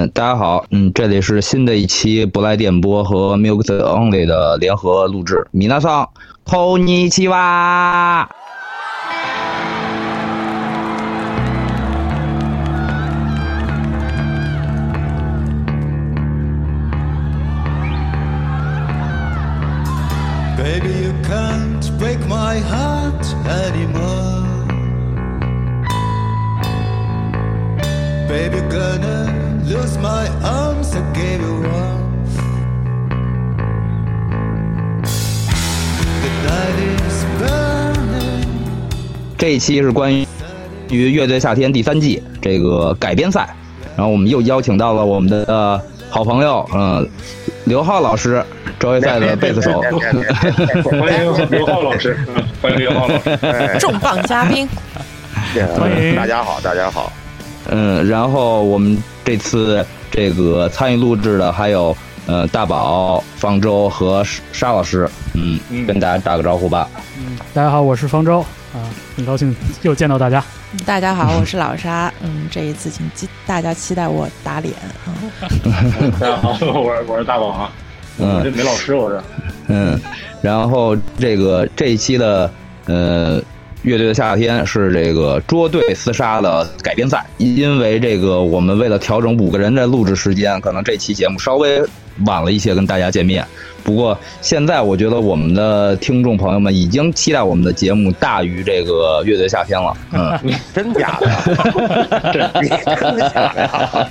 嗯，大家好，嗯，这里是新的一期不赖电波和 Music Only 的联合录制。米娜桑，こんにち My arms I gave you off. The night is burning. 这一期是关于于乐队夏天第三季这个改编赛，然后我们又邀请到了我们的、呃好朋友，嗯、刘浩老师，周围赛的贝斯手。欢迎刘浩老师，嗯欢迎刘浩老师。重磅嘉宾，欢迎大家好，大家好。嗯，然后我们这次这个参与录制的还有呃大宝、方舟和沙沙老师，嗯，嗯跟大家打个招呼吧。嗯大家好，我是方舟啊，很高兴又见到大家。大家好，我是老沙。嗯，这一次请期大家期待我打脸啊！大家好，我是我是大宝啊，嗯我这梅老师我是。嗯，然后这个这一期的呃乐队的夏天是这个捉对厮杀的改编赛，因为这个我们为了调整五个人的录制时间，可能这期节目稍微晚了一些跟大家见面。不过现在我觉得我们的听众朋友们已经期待我们的节目大于这个乐队夏天了。嗯，真假的 真的假的呀？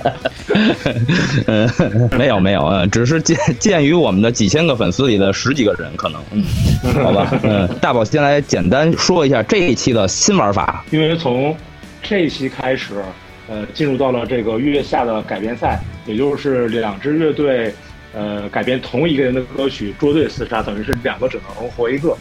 嗯，没有没有，嗯，只是鉴鉴于我们的几千个粉丝里的十几个人，可能，嗯，好吧，嗯，大宝先来简单说一下这一期的新玩法。因为从这一期开始，呃，进入到了这个月下的改编赛，也就是两支乐队，呃，改编同一个人的歌曲捉对厮杀，等于是两个只能活一个。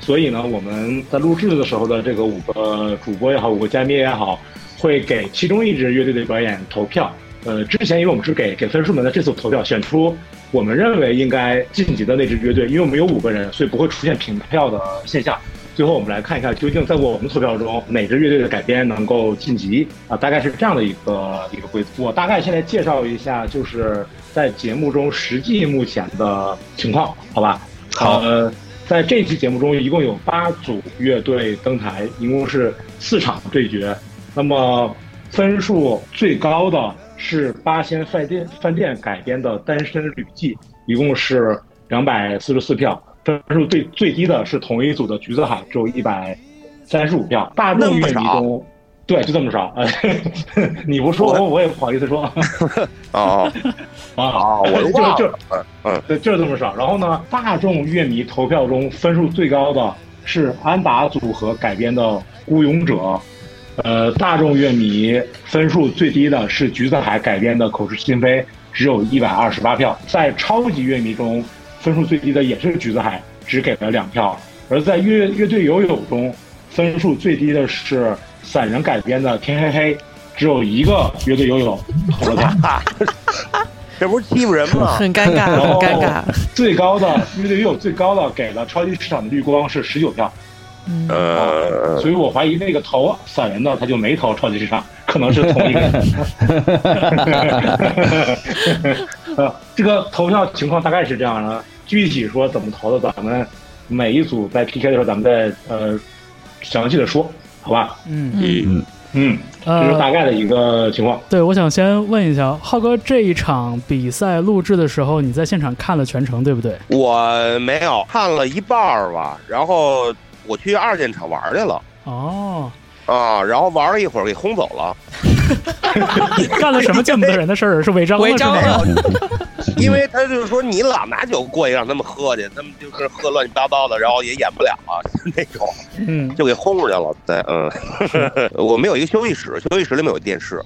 所以呢，我们在录制的时候的这个五个主播也好，五个嘉宾也好，会给其中一支乐队的表演投票。呃，之前因为我们是给给分数们的，这次投票选出我们认为应该晋级的那支乐队，因为我们有五个人，所以不会出现平票的现象。最后我们来看一下，究竟在我们投票中哪支乐队的改编能够晋级啊？大概是这样的一个一个规则。我大概现在介绍一下，就是在节目中实际目前的情况，好吧？好呃，在这期节目中，一共有八组乐队登台，一共是四场对决。那么分数最高的是八仙饭店饭店改编的《单身旅记》，一共是两百四十四票。分数最最低的是同一组的橘子海，只有一百三十五票。大众乐迷中，对，就这么少。呃，你不说我我也不好意思说。哦 啊，啊，我都就就嗯，对，就是这么少。然后呢，大众乐迷投票中分数最高的是安达组合改编的《孤勇者》，呃，大众乐迷分数最低的是橘子海改编的《口是心非》，只有一百二十八票。在超级乐迷中，分数最低的也是橘子海，只给了两票。而在乐乐队友友中，分数最低的是散人改编的《天黑黑》，只有一个乐队游泳投了票。这不是欺负人吗？很尴尬，很尴尬。最高的乐队游泳最高的给了超级市场的绿光是十九票，嗯，呃，所以我怀疑那个投散人的他就没投超级市场，可能是同一个人。呃，这个投票情况大概是这样的，具体说怎么投的，咱们每一组在 PK 的时候，咱们再呃详细的说，好吧？嗯，嗯，嗯，这是大呃，概的一个情况。对，我想先问一下，浩哥，这一场比赛录制的时候，你在现场看了全程，对不对？我没有看了一半儿吧，然后我去二现场玩去了哦，啊，然后玩了一会儿给轰走了，干了什么见不得人的事儿？是违章了违章？了，因为他就是说你老拿酒过去让他们喝去，他们就是喝乱七八糟的，然后也演不了啊 那种，嗯，就给轰出去了。对，嗯，我们有一个休息室，休息室里面有电视。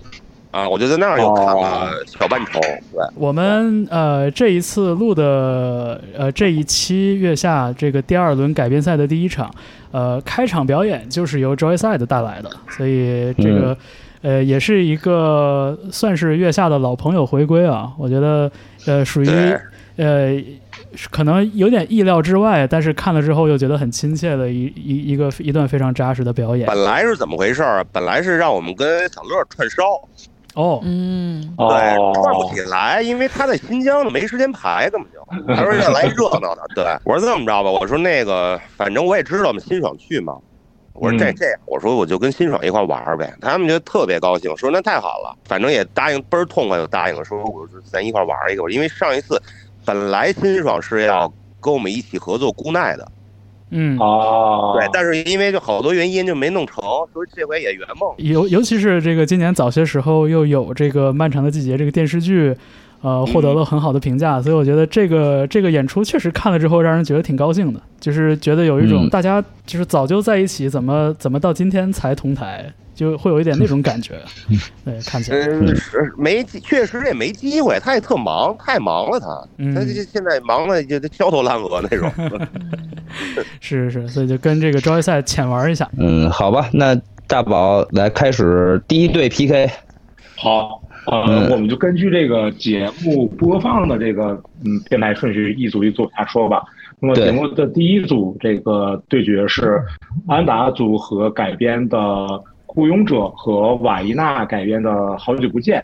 啊，我就在那儿又看了小半程，对，我们呃这一次录的呃这一期月下这个第二轮改编赛的第一场，呃开场表演就是由 Joyside 带来的，所以这个、呃也是一个算是月下的老朋友回归啊，我觉得呃属于呃可能有点意料之外，但是看了之后又觉得很亲切的一一一个一段非常扎实的表演。本来是怎么回事儿？本来是让我们跟小乐串烧，哦，嗯，对，哦，转不起来，因为他在新疆呢，没时间排，根本就。他说要来热闹的，对。我说这么着吧，我说那个，反正我也知道我们辛爽去嘛。我说这嗯。这样，我说我就跟辛爽一块玩儿呗，他们就特别高兴，说那太好了，反正也答应倍儿痛快就答应了，说我说咱一块玩一个，因为上一次本来辛爽是要跟我们一起合作姑奈的，嗯，哦，对，但是因为就好多原因就没弄成，所以这回也圆梦。尤尤其是这个今年早些时候又有这个《漫长的季节》这个电视剧，呃，获得了很好的评价，所以我觉得这个这个演出确实看了之后让人觉得挺高兴的，就是觉得有一种嗯。大家就是早就在一起，怎么怎么到今天才同台，就会有一点那种感觉。对，看起来，嗯，是没机，确实也没机会，他也特忙，太忙了他，他这嗯，现在忙的就焦头烂额那种。是是是，所以就跟这个招业赛浅玩一下。嗯，好吧，那大宝来开始第一对 PK。好，呃，嗯我们就根据这个节目播放的这个嗯编排顺序，一组一组往下说吧。那么节目的第一组这个对决是安达组合改编的《雇佣者》和瓦伊娜改编的《好久不见》。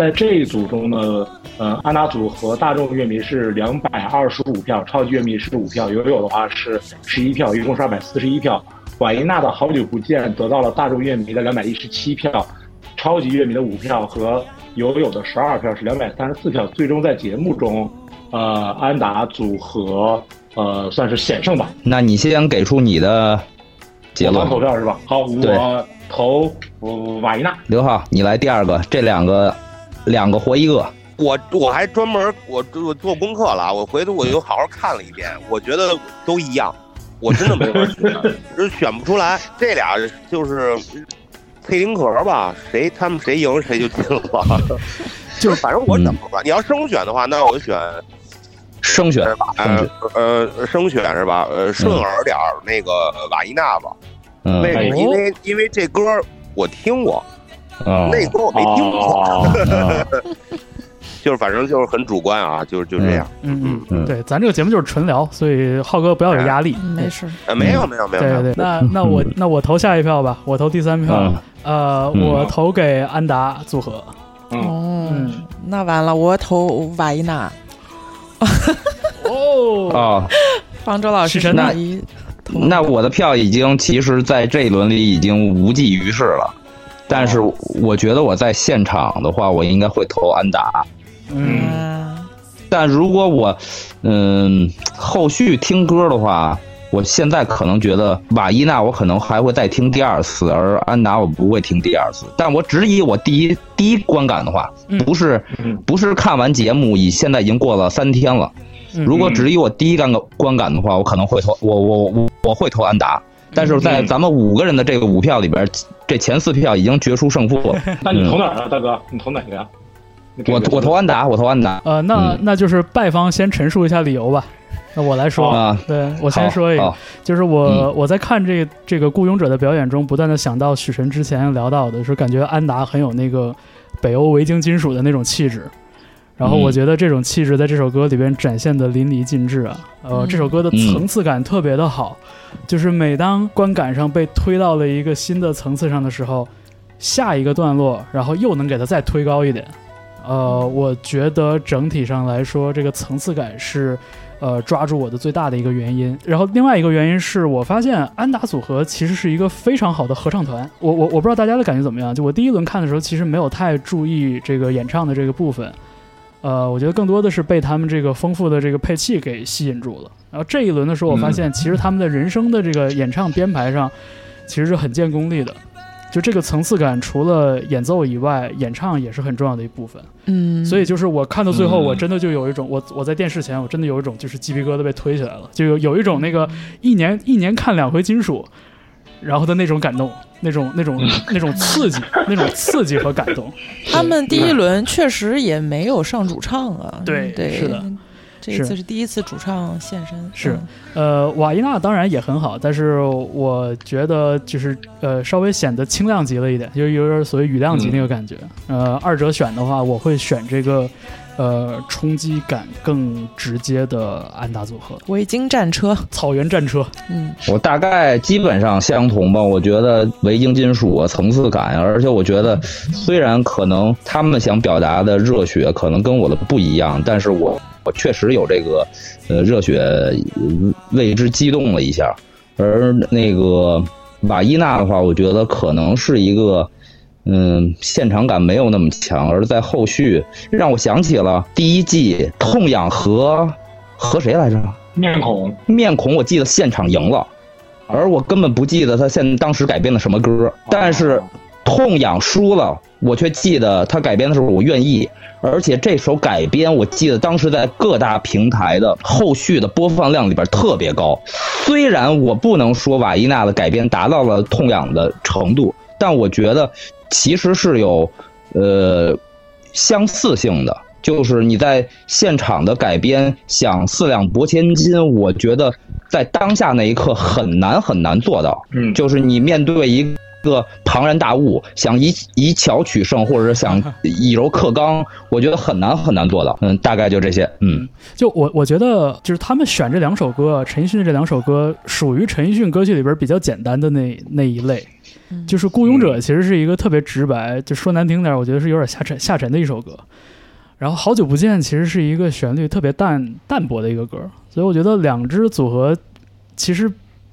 在这一组中呢，呃，安达组和大众乐迷是两百二十五票，超级乐迷是五票，友友的话是十一票，一共是二百四十一票。瓦伊娜的好久不见得到了大众乐迷的两百一十七票，超级乐迷的五票和友友的十二票是两百三十四票。最终在节目中，呃，安达组合呃算是险胜吧。那你先给出你的结我论方。投票是吧？好，我投呃瓦伊娜。刘浩，你来第二个，这两个两个活一个。我我还专门我我做功课了啊，我回头我又好好看了一遍，我觉得都一样，我真的没法选，就是选不出来。这俩就是配丁壳吧，谁他们谁赢谁就进了。就是反正我怎么吧，你要生选的话，那我就选生选是吧？呃呃，生选是吧？呃，顺耳点儿那个瓦依娜吧。嗯为什么？哦因为因为这歌我听过，嗯那歌我没听过，就是反正就是很主观啊，就是就这样。嗯。嗯，嗯对，咱这个节目就是纯聊，所以浩哥不要有压力。嗯没事。呃，没有没有没有对对对，那那我那我投下一票吧，我投第三票。嗯。呃，嗯。我投给安达组合。嗯，哦嗯，那完了，我投瓦伊娜，哦，啊，方舟老师是真的。是一那我的票已经其实在这一轮里已经无济于事了。但是我觉得我在现场的话，我应该会投安达。嗯嗯但如果我，嗯，后续听歌的话，我现在可能觉得瓦伊娜我可能还会再听第二次，而安达我不会听第二次。但我只以我第一第一观感的话嗯，不是嗯不是看完节目，以现在已经过了三天了。嗯如果只以我第一感观感的话，我可能会投我我我我会投安达。但是在嗯咱们五个人的这个五票里边，这前四票已经决出胜负了。那你投哪儿啊，大哥？你投哪个呀？我我投安达，我投安达呃，那嗯那就是败方先陈述一下理由吧。那我来说，啊。对我先说一个，就是我、嗯我在看这个这个雇佣者的表演中，不断的想到许晨之前聊到的，是感觉安达很有那个北欧维京金属的那种气质。然后我嗯觉得这种气质在这首歌里边展现的淋漓尽致啊，呃，嗯这首歌的层次感特别的好，就是每当观感上被推到了一个新的层次上的时候，下一个段落，然后又能给它再推高一点。呃，我觉得整体上来说，这个层次感是呃抓住我的最大的一个原因。然后另外一个原因是我发现安达组合其实是一个非常好的合唱团。我我我不知道大家的感觉怎么样，就我第一轮看的时候，其实没有太注意这个演唱的这个部分。呃，我觉得更多的是被他们这个丰富的这个配器给吸引住了。然后这一轮的时候，我发现其实他们的人声的这个演唱编排上，其实是很见功力的。就这个层次感，除了演奏以外，演唱也是很重要的一部分。嗯，所以就是我看到最后，嗯我真的就有一种，我我在电视前，我真的有一种就是鸡皮疙瘩被推起来了，就有有一种那个一年一年看两回金属，然后的那种感动，那种那种那种刺激，那种刺激和感动。他们第一轮确实也没有上主唱啊，对对，是的。这一次是第一次主唱现身，是，呃，瓦伊娜当然也很好，但是我觉得就是呃稍微显得轻量级了一点，就是有点所谓雨量级那个感觉。呃，二者选的话，我会选这个呃冲击感更直接的安达组合，维京战车、草原战车。嗯，我大概基本上相同吧。我觉得维京金属啊，层次感，而且我觉得虽然可能他们想表达的热血可能跟我的不一样，但是我。我确实有这个，呃，热血为之激动了一下，而那个瓦伊娜的话，我觉得可能是一个，嗯，现场感没有那么强，而在后续让我想起了第一季痛痒和和谁来着？面孔，面孔，我记得现场赢了，而我根本不记得他现当时改编的什么歌，但是痛痒输了，我却记得他改编的时候我愿意。而且这首改编，我记得当时在各大平台的后续的播放量里边特别高。虽然我不能说瓦伊娜的改编达到了痛痒的程度，但我觉得其实是有呃相似性的。就是你在现场的改编想四两拨千斤，我觉得在当下那一刻很难很难做到。嗯，就是你面对一。个庞然大物，想以以巧取胜，或者是想以柔克刚，我觉得很难很难做到。嗯，大概就这些。嗯，就我我觉得，就是他们选这两首歌，陈奕迅这两首歌，属于陈奕迅歌曲里边比较简单的那那一类。就是《孤勇者》其实是一个特别直白，就说难听点，我觉得是有点下沉下沉的一首歌。然后《好久不见》其实是一个旋律特别淡淡薄的一个歌，所以我觉得两支组合其实。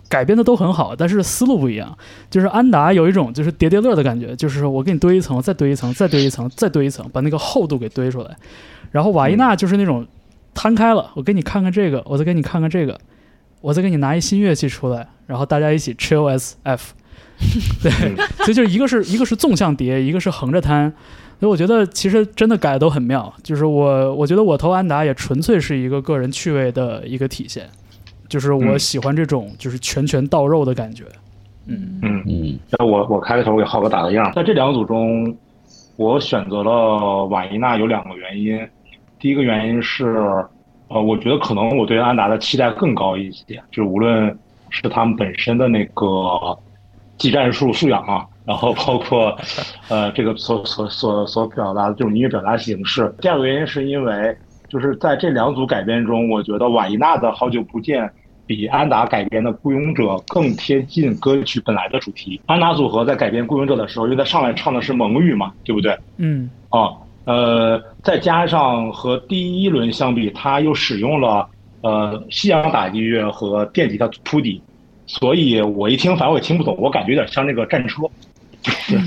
改编的都很好，但是思路不一样。就是安达有一种就是叠叠乐的感觉，就是我给你堆一层，再堆一层，再堆一层，再堆一层，把那个厚度给堆出来。然后瓦伊娜就是那种摊开了，我给你看看这个，我再给你看看这个，我再给你拿一新乐器出来，然后大家一起 chill as f。对，所以就是一个是一个是纵向叠，一个是横着摊。所以我觉得其实真的改的都很妙。就是我我觉得我投安达也纯粹是一个个人趣味的一个体现。就是我喜欢这种就是拳拳到肉的感觉，嗯嗯嗯。那我我开个头给浩哥打个样，在这两组中，我选择了瓦伊娜有两个原因。第一个原因是，呃，我觉得可能我对安达的期待更高一些，就是无论是他们本身的那个技战术素养啊，然后包括呃这个所所所所表达的这种音乐表达形式。第二个原因是因为。就是在这两组改编中，我觉得瓦伊娜的好久不见比安达改编的孤勇者更贴近歌曲本来的主题。安达组合在改编孤勇者的时候，因为他上来唱的是蒙语嘛，对不对？嗯。啊，呃，再加上和第一轮相比，他又使用了呃西洋打击乐和电吉他铺底，所以我一听，反正我也听不懂，我感觉有点像那个战车。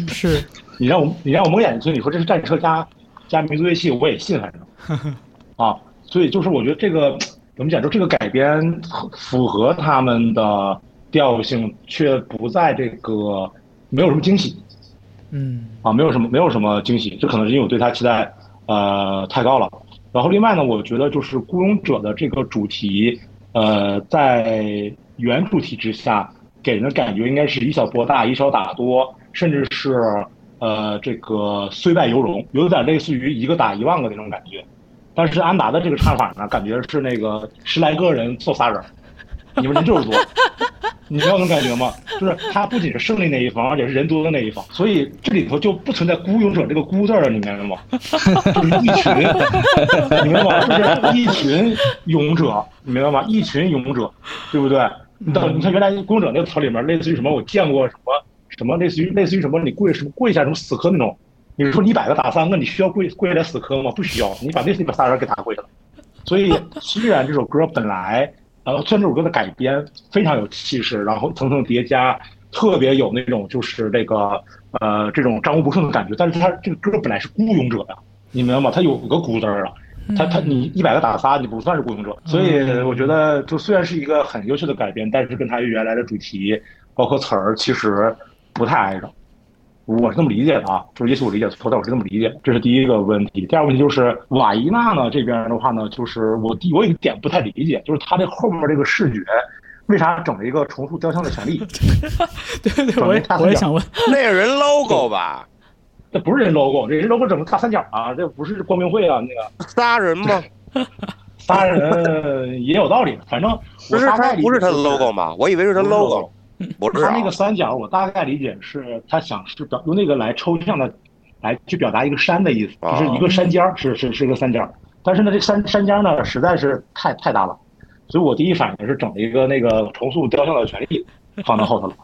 是。你让我你让我蒙眼睛，你说这是战车加加民族乐器，我也信，反正。啊，所以就是我觉得这个怎么讲，就这个改编符合他们的调性，却不在这个没有什么惊喜，嗯，啊，没有什么没有什么惊喜，这可能是因为我对他期待呃太高了。然后另外呢，我觉得就是孤勇者的这个主题，呃，在原主题之下，给人的感觉应该是以小博大，以少打多，甚至是呃这个虽败犹荣，有点类似于一个打一万个那种感觉。但是安达的这个唱法呢，感觉是那个十来个人凑仨人，你们人就是多，你知道那种感觉吗？就是他不仅是胜利那一方，而且是人多的那一方，所以这里头就不存在孤勇者这个孤字儿，你明白吗？就是一群，你明白吗？就是一群勇者，你明白吗？一群勇者，对不对？你到你看原来孤勇者那个词里面，类似于什么？我见过什么什么？类似于类似于什么？你跪什么跪下什么死磕那种。你说一百个打三个，你需要跪跪下来死磕吗？不需要，你把那那把仨人给打跪了。所以虽然这首歌本来，呃，虽然这首歌的改编非常有气势，然后层层叠加，特别有那种就是这个呃这种战无不胜的感觉，但是它这个歌本来是孤勇者呀，你明白吗？它有个孤字儿啊，它它你一百个打仨，你不算是雇佣者。所以我觉得，就虽然是一个很优秀的改编，但是跟他原来的主题包括词儿其实不太挨着。我是这么理解的啊，就是也许我理解错，但我是这么理解。这是第一个问题。第二个问题就是瓦伊娜呢这边的话呢，就是我第我有一点不太理解，就是他这后面这个视觉为啥整了一个重塑雕像的权利？对 对，我也我也想问，那是人 logo 吧？这不是人 logo，这人 logo 整个大三角啊，这不是光明会啊，那个 仨人吗？仨人也有道理，反正不是他不是他的 logo 吗？我以为是他 logo。不是啊他那个三角，我大概理解是他想是表用那个来抽象的来去表达一个山的意思，啊就是一个山尖儿，是是是一个三角。但是呢，这山山尖儿呢实在是太太大了，所以我第一反应是整了一个那个重塑雕像的权利放到后头了。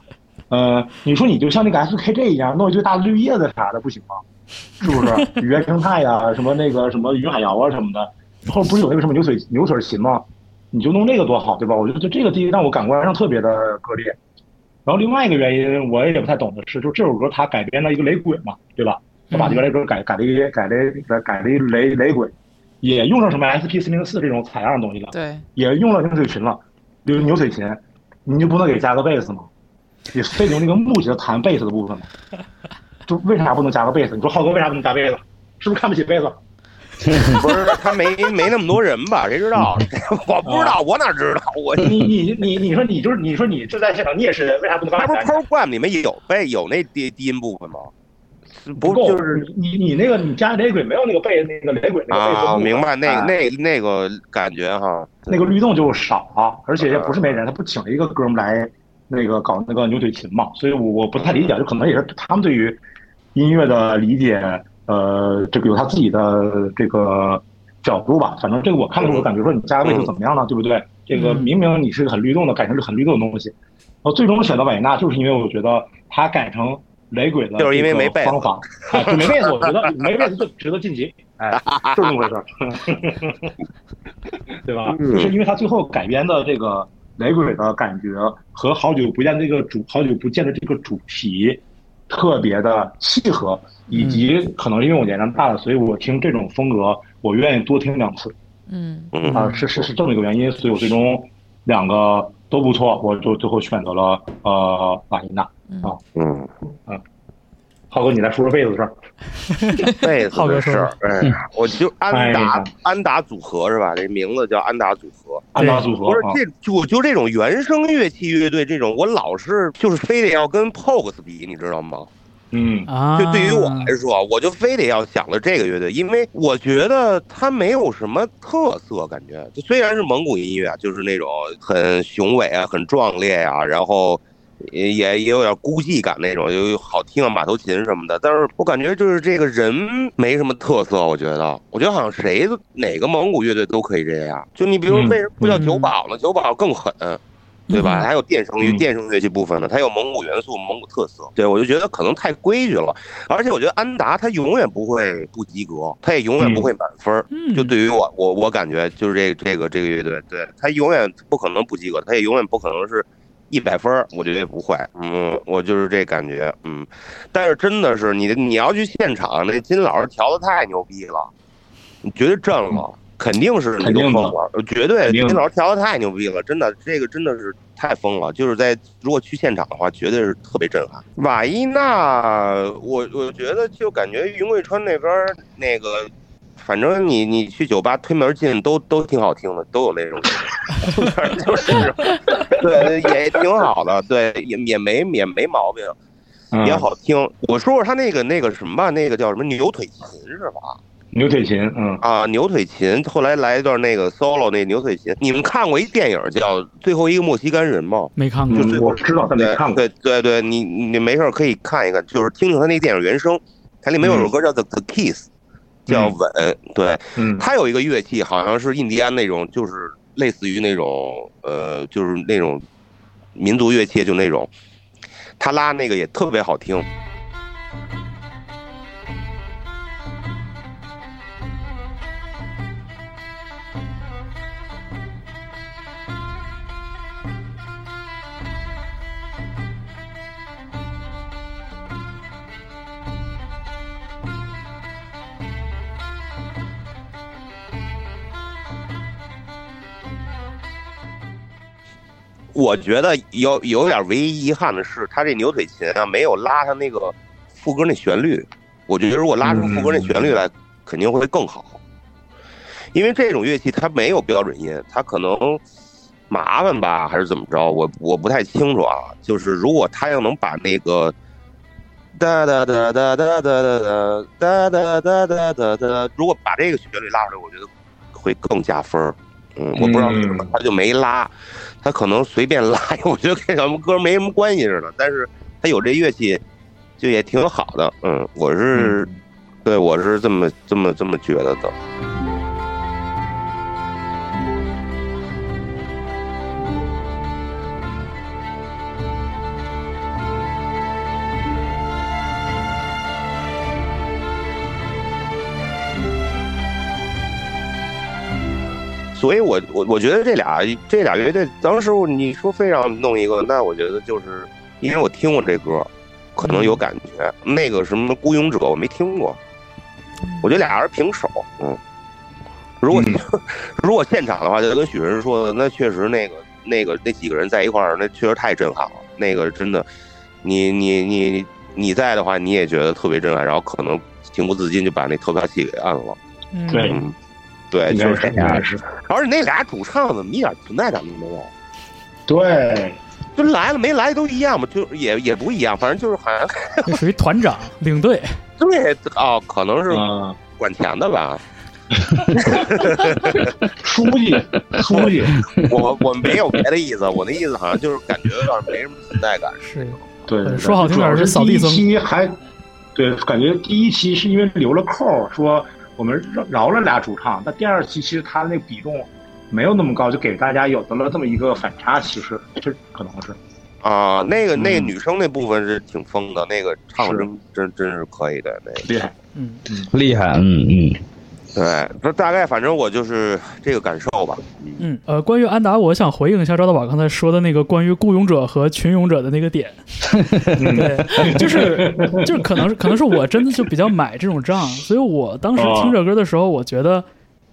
呃，你说你就像那个 SKJ 一样弄一堆大绿叶子啥的不行吗？是不是？原生态呀、什么那个什么云海肴啊什么的，后不是有那个什么牛腿牛腿琴吗？你就弄那个多好，对吧？我觉得就这个第一让我感官上特别的割裂。然后另外一个原因我也不太懂的是，就这首歌它改编了一个雷鬼嘛，对吧？他把这个雷歌改改了一个改了一个改了一雷雷鬼，也用上什么 SP 四零四这种采样的东西了，对，也用了牛腿琴了，牛牛腿琴，你就不能给加个贝斯吗？你非得用那个木吉他弹贝斯的部分吗？就为啥不能加个贝斯？你说浩哥为啥不能加贝斯？是不是看不起贝斯？不是他没没那么多人吧？谁知道？我不知道，我哪知道？我你你你你说你就是你说你就在现场，你也是人，为啥不能他不是？program 里面有贝有那低低音部分吗？不够，就是你你你那个你加雷鬼没有那个贝那个雷鬼那个贝啊？明白那哎那那个感觉哈。那个律动就少，而且也不是没人，他不请了一个哥们儿来那个搞那个牛腿琴嘛，所以我我不太理解，就可能也是他们对于音乐的理解，呃，这个有他自己的这个角度吧。反正这个我看的时候，我感觉说你加个贝斯怎么样呢？对不对？这个嗯明明你是个很律动的，改成是很律动的东西，然后最终选择维也纳，就是因为我觉得他改成雷鬼的，就是因为没贝斯方法，没贝斯，我觉得没贝斯就值得晋级，哎，就是这么回事儿。对吧？是因为他最后改编的这个雷鬼的感觉和好久不见这个主好久不见的这个主题特别的契合，以及可能因为我年龄大了，所以我听这种风格我愿意多听两次。嗯。嗯啊，是是是这么一个原因，所以我最终两个都不错，我就最后选择了呃瓦伊纳。嗯，浩哥，你来说说贝斯的事儿。贝斯的事儿，哎，我就安哎达呀安达组合是吧？这名字叫安达组合。安达组合啊，不是这就我就这种原声乐器乐队，这种我老是就是非得要跟 Pogues 比，你知道吗？嗯啊，就对于我来说，我就非得要想了这个乐队，因为我觉得它没有什么特色，感觉就虽然是蒙古音乐啊，就是那种很雄伟啊、很壮烈啊，然后也也也有点孤寂感那种，有好听啊，马头琴什么的，但是我感觉就是这个人没什么特色，我觉得，我觉得好像谁哪个蒙古乐队都可以这样，就你比如说为什么不叫九保呢？九保更狠。对吧？嗯还有电声乐、嗯电声乐器部分呢，它有蒙古元素、蒙古特色。对我就觉得可能太规矩了，而且我觉得安达他永远不会不及格，他也永远不会满分就对于我，我我感觉就是这这个这个乐队，对他永远不可能不及格，他也永远不可能是一百分儿，我觉得也不会。嗯，我就是这感觉。嗯，但是真的是你你要去现场，那金老师调的太牛逼了，你绝对震了。肯定是那种疯了，绝对金老师调的太牛逼了，真的，这个真的是太疯了。就是在如果去现场的话，绝对是特别震撼。瓦伊娜，我我觉得就感觉云贵川那边儿那个，反正你你去酒吧推门进都都挺好听的，都有那种，反正就是，对，也挺好的，对，也也没也没毛病，嗯也好听。我说说他那个那个什么吧，那个叫什么牛腿琴是吧？牛腿琴，嗯啊，牛腿琴，后来来一段那个 solo 那牛腿琴，你们看过一电影叫《最后一个莫西干人》吗？没看过，嗯，我知道，但没看过。对对对，你你没事可以看一看，就是听听他那电影原声，它里面有首歌叫 The The Kiss，叫嗯。吻，对，嗯。它有一个乐器好像是印第安那种，就是类似于那种呃，就是那种民族乐器，就那种，他拉那个也特别好听。我觉得有有点唯一遗憾的是，他这牛腿琴啊没有拉他那个副歌那旋律。我觉得如果拉出副歌那旋律来，肯定会更好。因为这种乐器它没有标准音，它可能麻烦吧，还是怎么着？我我不太清楚啊。就是如果他要能把那个哒哒哒哒哒哒哒哒哒哒哒哒哒哒，如果把这个旋律拉出来，我觉得会更加分儿。嗯，我不知道为什么他就没拉，他可能随便拉，我觉得跟咱们歌没什么关系似的。但是他有这乐器，就也挺好的。嗯，我是，对我是这么这么这么觉得的。所以我我我觉得这俩这俩乐队当时你说非要弄一个，那我觉得就是因为我听过这歌，可能有感觉。那个什么孤勇者我没听过，我觉得俩人平手。嗯，如果、如果现场的话，就跟许晨说的，那确实那个那个那几个人在一块儿，那确实太震撼了。那个真的，你你你你在的话，你也觉得特别震撼，然后可能情不自禁就把那投票器给按了。嗯对嗯，对，应该就是这样。是，而且那俩主唱怎么一点存在感都没有？对，就来了没来都一样嘛，就也也不一样，反正就是好像这 属于团长领队，对哦，可能是嗯，管钱的吧。书记，书记，我我没有别的意思，我那意思好像就是感觉有点没什么存在感。是对，说好听点儿主要是第一是扫地僧期还，对，感觉第一期是因为留了扣儿，说我们饶饶了俩主唱，但第二期其实他那个比重没有那么高，就给大家有的了这么一个反差，其实这可能是，啊、那个那个嗯。女生那部分是挺疯的，那个唱声真真真是可以的，那个。厉害，嗯。嗯。厉害，嗯嗯，对，那大概反正我就是这个感受吧。嗯呃，关于安达，我想回应一下赵大宝刚才说的那个关于雇佣者和群勇者的那个点，对，就是就是可能是可能是我真的就比较买这种账，所以我当时听这歌的时候，我觉得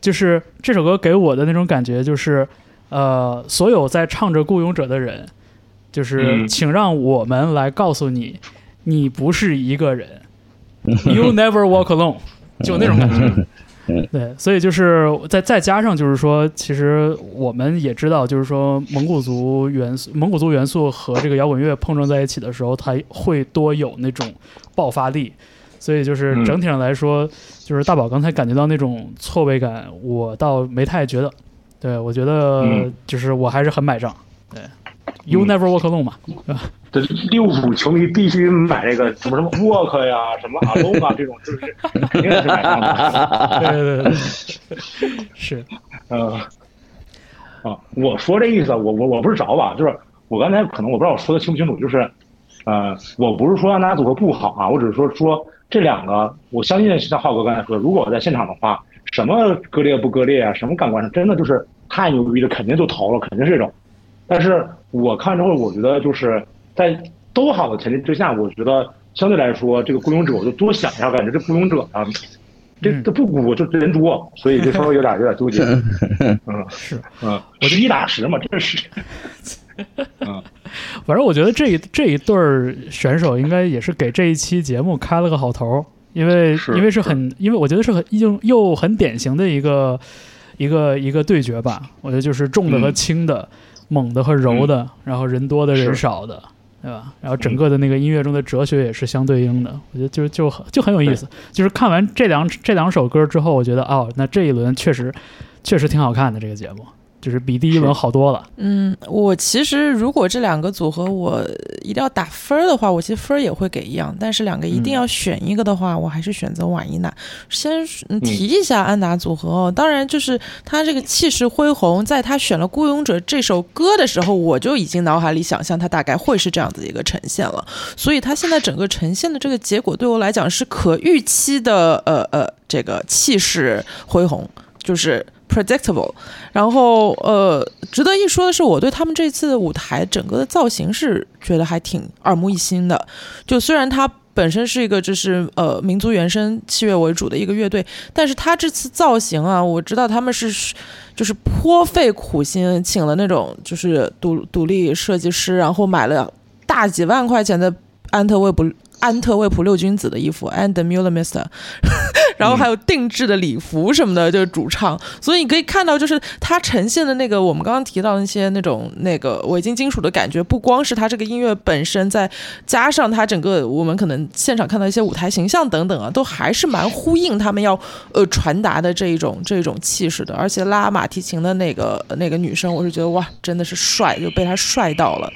就是这首歌给我的那种感觉就是，呃，所有在唱着雇佣者的人，就是嗯请让我们来告诉你，你不是一个人，You never walk alone，就那种感觉。对，所以就是再再加上就是说，其实我们也知道，就是说蒙古族元素、蒙古族元素和这个摇滚乐碰撞在一起的时候，它会多有那种爆发力。所以就是嗯整体上来说，就是大宝刚才感觉到那种错位感，我倒没太觉得。对我觉得嗯就是我还是很买账。对，You 嗯 never walk alone 嘛，对吧？这利物浦球迷必须买这个什么什么沃克呀，什么阿隆啊这种，就是肯定是买账的。对对对对，是，呃，啊，我说这意思，我我我不是找吧，就是我刚才可能我不知道我说的清不清楚，就是，呃，我不是说安达组合不好啊，我只是说说这两个，我相信像浩哥刚才说，如果我在现场的话，什么割裂不割裂啊，什么感官上真的就是太牛逼了，肯定就投了，肯定是这种。但是我看之后，我觉得就是在都好的前提之下，我觉得相对来说，这个雇佣者我就多想一下，感觉这雇佣者啊，这嗯这不鼓就人多，所以就稍微有点有点纠结。嗯，是，嗯，十一打十嘛，这是。嗯，反正我觉得这一这一对儿选手应该也是给这一期节目开了个好头儿，因为因为是很，因为我觉得是很又又很典型的一个一个一个对决吧。我觉得就是重的和嗯轻的，猛的和柔的，然后人多的人少的，对吧？然后整个的那个音乐中的哲学也是相对应的，我觉得就就很就很有意思。就是看完这两这两首歌之后，我觉得哦，那这一轮确实确实挺好看的这个节目，就是比第一轮好多了。嗯，我其实如果这两个组合我一定要打分儿的话，我其实分儿也会给一样，但是两个一定要选一个的话，我还是选择瓦伊娜。先嗯提一下安达组合哦，当然就是他这个气势恢宏，在他选了《孤勇者》这首歌的时候，我就已经脑海里想象他大概会是这样子一个呈现了，所以他现在整个呈现的这个结果对我来讲是可预期的，呃呃，这个气势恢宏，就是 predictable。然后呃，值得一说的是，我对他们这次的舞台整个的造型是觉得还挺耳目一新的。就虽然它本身是一个就是呃民族原声器乐为主的一个乐队，但是他这次造型啊，我知道他们是就是颇费苦心，请了那种就是独独立设计师，然后买了大几万块钱的安特卫普安特卫普六君子的衣服 and Muller Mister，然后还有定制的礼服什么的，就是主唱。所以你可以看到，就是他呈现的那个我们刚刚提到那些那种那个伪金金属的感觉，不光是他这个音乐本身，再加上他整个我们可能现场看到一些舞台形象等等啊，都还是蛮呼应他们要呃传达的这一种这种气势的。而且拉马蹄琴的那个那个女生，我是觉得哇，真的是帅，就被他帅到了。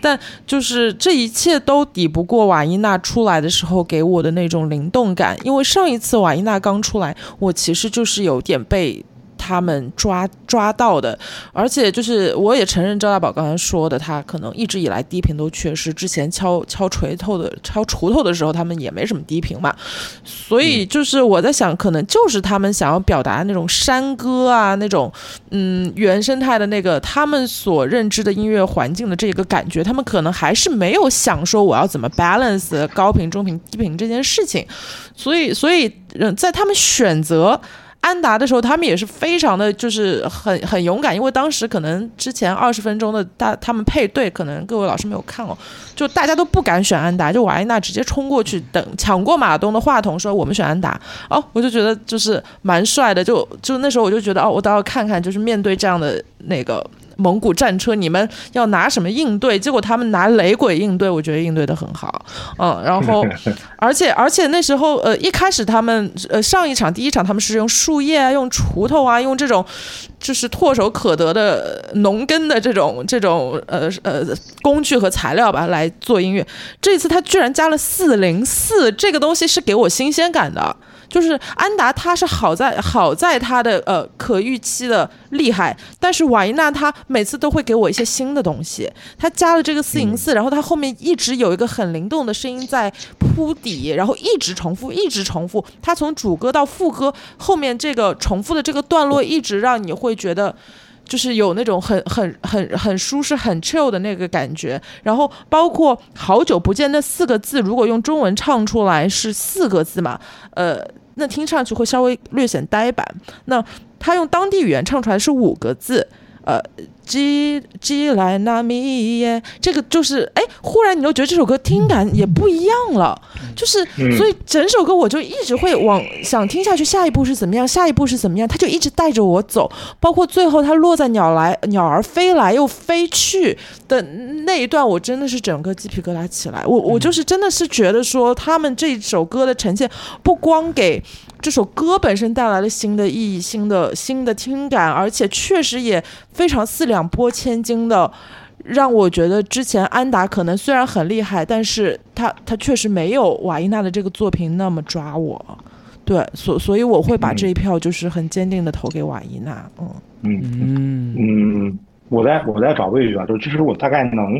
但就是这一切都抵不过瓦伊娜出来的时候给我的那种灵动感，因为上一次瓦伊那刚出来，我其实就是有点被。他们抓抓到的，而且就是我也承认赵大宝刚才说的，他可能一直以来低频都缺失。之前敲敲锤头的、敲锄头的时候，他们也没什么低频嘛。所以就是我在想，可能就是他们想要表达那种山歌啊，那种嗯原生态的那个他们所认知的音乐环境的这个感觉，他们可能还是没有想说我要怎么 balance 高频、中频、低频这件事情。所以，所以嗯，在他们选择。安达的时候，他们也是非常的就是很很勇敢，因为当时可能之前二十分钟的大他们配对，可能各位老师没有看哦，就大家都不敢选安达，就瓦伊娜直接冲过去等抢过马东的话筒说我们选安达哦，我就觉得就是蛮帅的，就就那时候我就觉得哦，我倒要看看就是面对这样的那个。蒙古战车，你们要拿什么应对？结果他们拿雷鬼应对，我觉得应对的很好，嗯，然后，而且而且那时候，呃，一开始他们，呃，上一场第一场他们是用树叶啊，用锄头啊，用这种就是唾手可得的农耕的这种这种呃呃工具和材料吧来做音乐。这次他居然加了四零四，这个东西是给我新鲜感的。就是安达，他是好在好在他的呃可预期的厉害，但是瓦伊娜他每次都会给我一些新的东西。他加了这个四零四，然后他后面一直有一个很灵动的声音在铺底，然后一直重复，一直重复。他从主歌到副歌后面这个重复的这个段落，一直让你会觉得就是有那种很很很很舒适、很 chill 的那个感觉。然后包括好久不见那四个字，如果用中文唱出来是四个字嘛？呃。那听上去会稍微略显呆板。那他用当地语言唱出来是五个字，呃，G G 来那米耶，这个就是哎，忽然你就觉得这首歌听感也不一样了，就是所以整首歌我就一直会往想听下去，下一步是怎么样，下一步是怎么样，他就一直带着我走，包括最后他落在鸟来鸟儿飞来又飞去的那一段，我真的是整个鸡皮疙瘩起来，我我就是真的是觉得说他们这首歌的呈现不光给。这首歌本身带来了新的意义、新的新的听感，而且确实也非常四两拨千斤的，让我觉得之前安达可能虽然很厉害，但是他他确实没有瓦伊娜的这个作品那么抓我。对，所所以我会把这一票就是很坚定的投给瓦伊娜。嗯嗯嗯嗯，我再我再找位置啊，就其实我大概能，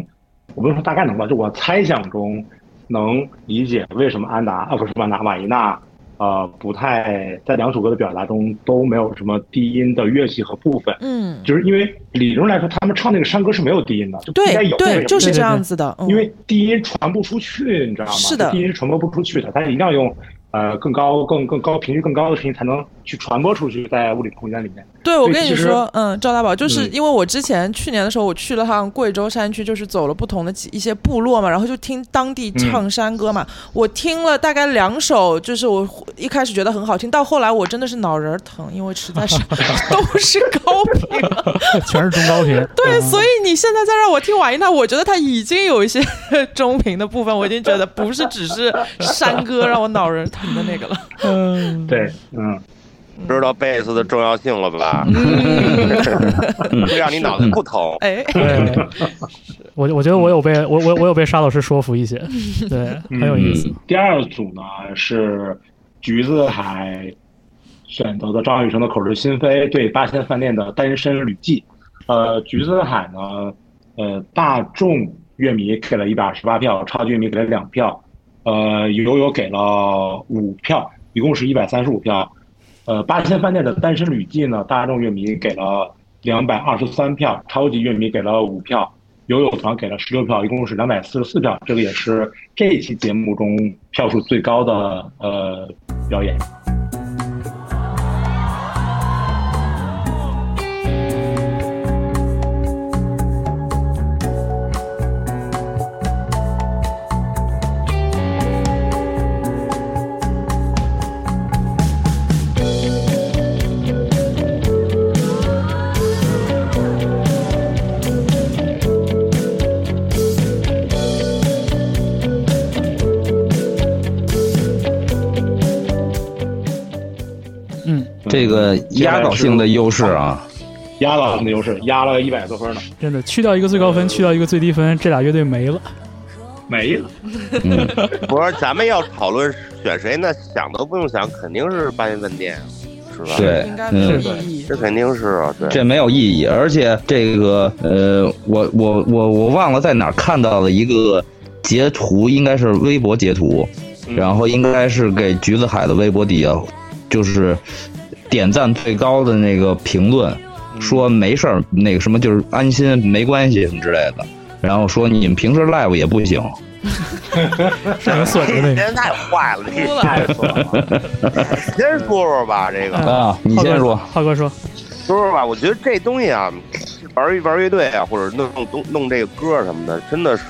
我不能说大概能吧，就我猜想中能理解为什么安达啊不是安达瓦伊娜。呃，不太在两首歌的表达中都没有什么低音的乐器和部分，嗯，就是因为理论来说，他们唱那个山歌是没有低音的，就对应该有，对，就是这样子的，因为低音传不出去，你知道吗？是的，低音是传播不出去的，它一定要用。呃，更高、更更高频率更高的声音才能去传播出去，在物理空间里面。对，我跟你说，嗯，赵大宝，就是因为我之前去年的时候，我去了趟贵州山区，就是走了不同的几一些部落嘛，然后就听当地唱山歌嘛。我听了大概两首，就是我一开始觉得很好听，到后来我真的是脑仁疼，因为实在是 都是高频，全是中高频。对，所以你现在再让我听瓦依娜，我觉得它已经有一些中频的部分，我已经觉得不是只是山歌让我脑仁疼。的那个了，嗯，对，嗯，知道贝斯的重要性了吧？会让你脑子不疼。哎，我我觉得我有被我我我有被沙老师说服一些，对，很有意思。第二组呢是橘子海选择的张雨生的《口是心非》对八仙饭店的《单身旅记》。呃，橘子海呢，呃，大众乐迷给了一百二十八票，超级乐迷给了两票。呃，友友给了五票，一共是一百三十五票。呃，八仙饭店的《单身旅记》呢，大众乐迷给了两百二十三票，超级乐迷给了五票，游友团给了十六票，一共是两百四十四票。这个也是这一期节目中票数最高的呃表演。这个压倒性的优势啊，压倒性的优势，压了一百多分呢，真的去掉一个最高分，去掉一个最低分，这俩乐队没了。没了。嗯，不是，咱们要讨论选谁，那想都不用想，肯定是八仙饭店，是吧？对应该没有嗯意义。这肯定是啊，对。这没有意义，而且这个呃，我我我我忘了在哪儿看到了一个截图，应该是微博截图，嗯然后应该是给橘子海的微博底下，就是点赞最高的那个评论，说没事儿，那个什么就是安心，没关系什么之类的。然后说你们平时 live 也不行，上面锁着那个。人太坏了，这哭了太损了，先说说吧，这个。啊，你先说，浩哥说，说说吧，我觉得这东西啊，玩一玩乐队啊，或者弄弄弄这个歌什么的，真的是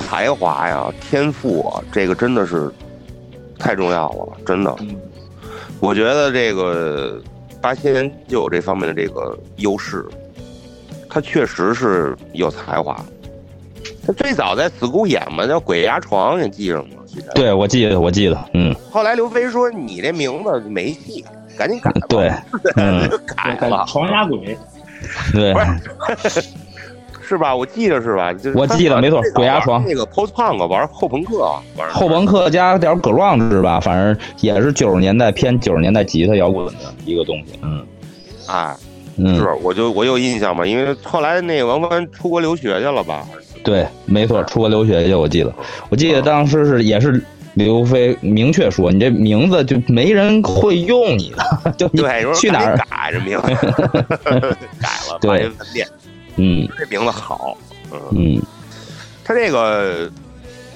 才华呀、天赋啊，这个真的是太重要了，真的。嗯我觉得这个八仙就有这方面的这个优势，他确实是有才华。他最早在 school 演嘛，叫《鬼压床》，你记着吗？对我记得我记得，嗯，后来刘飞说你这名字没戏，赶紧改吧。对，嗯就改了，床压鬼，对不，是 是吧？我记得是吧？就是我记得没错鬼压床那个 post punk 玩后朋克，玩后朋克加点 grunge 吧，反正也是九十年代偏九十年代吉他摇滚的一个东西，嗯哎，嗯，是我就我有印象嘛，因为后来那个王帆出国留学去了吧？对，没错，出国留学去，我记得，我记得当时是也是刘飞明确说，你这名字就没人会用你的，就你对，去哪儿？改这名字，改了，对嗯这名字好，嗯，嗯他这个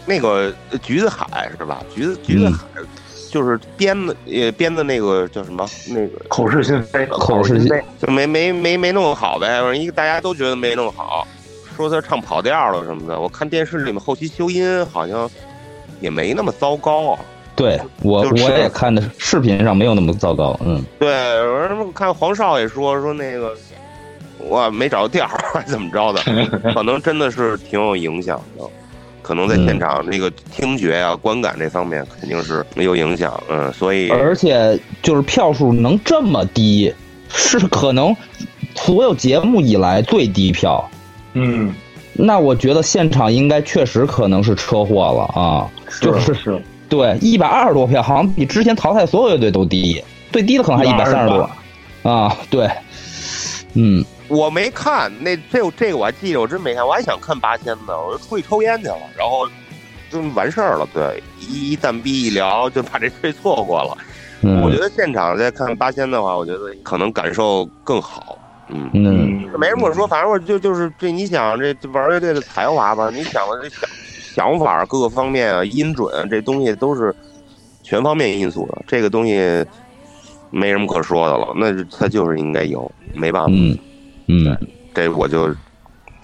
那个橘子海是吧？橘子橘子海就是编的，呃，编的那个叫什么？那个口是心非，口是心非就没没没没弄好呗，反正一个大家都觉得没弄好，说他唱跑调了什么的。我看电视里面后期修音好像也没那么糟糕啊。对我就是我也看的视频上没有那么糟糕，嗯对，我看黄少也说说那个我没找到调儿，还 怎么着的，可能真的是挺有影响的。可能在现场那个听觉呀、观感这方面肯定是有影响，嗯，所以而且就是票数能这么低，是可能所有节目以来最低票。嗯，那我觉得现场应该确实可能是车祸了啊，就是是对一百二十多票，好像比之前淘汰所有乐队都低，最低的可能还一百三十多啊，对，嗯，我没看那这这个我还记得，我真没看，我还想看八仙呢，我就出去抽烟去了，然后就完事儿了。对，一一暂逼一聊，就把这事错过了。嗯我觉得现场再看八仙的话，我觉得可能感受更好。嗯，嗯没什么可说，反正我就就是这，你想这这玩乐队的才华吧，你想的这想想法各个方面啊，音准啊这东西都是全方面因素的，这个东西没什么可说的了，那他就是应该有，没办法。嗯嗯。这我就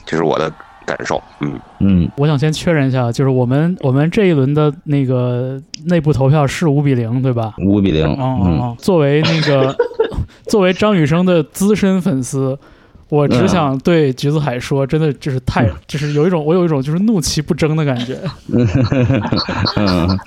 这是我的感受，嗯，嗯，我想先确认一下，就是我们我们这一轮的那个内部投票是五比零，对吧？五比零，哦哦嗯哦，作为那个 作为张雨生的资深粉丝，我只想对橘子海说，真的就是太，就是有一种我有一种就是怒其不争的感觉。嗯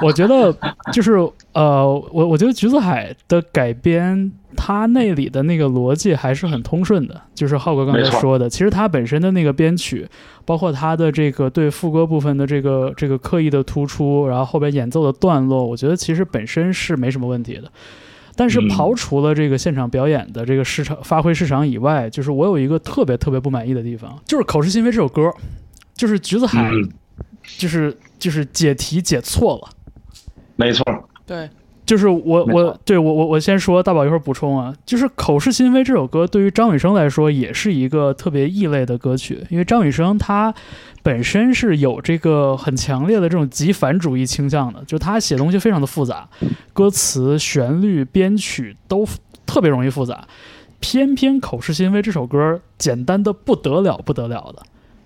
我觉得就是呃，我我觉得橘子海的改编，它那里的那个逻辑还是很通顺的。就是浩哥刚才说的，其实它本身的那个编曲，包括它的这个对副歌部分的这个这个刻意的突出，然后后边演奏的段落，我觉得其实本身是没什么问题的。但是嗯。刨除了这个现场表演的这个市场发挥市场以外，就是我有一个特别特别不满意的地方，就是《口是心非》这首歌，就是橘子海，嗯。就是就是解题解错了。没错，对，就是我我对我我我先说，大宝一会儿补充啊。就是《口是心非》这首歌，对于张雨生来说也是一个特别异类的歌曲，因为张雨生他本身是有这个很强烈的这种极反主义倾向的，就他写东西非常的复杂，歌词、旋律、编曲都特别容易复杂。偏偏《口是心非》这首歌简单的不得了，不得了的。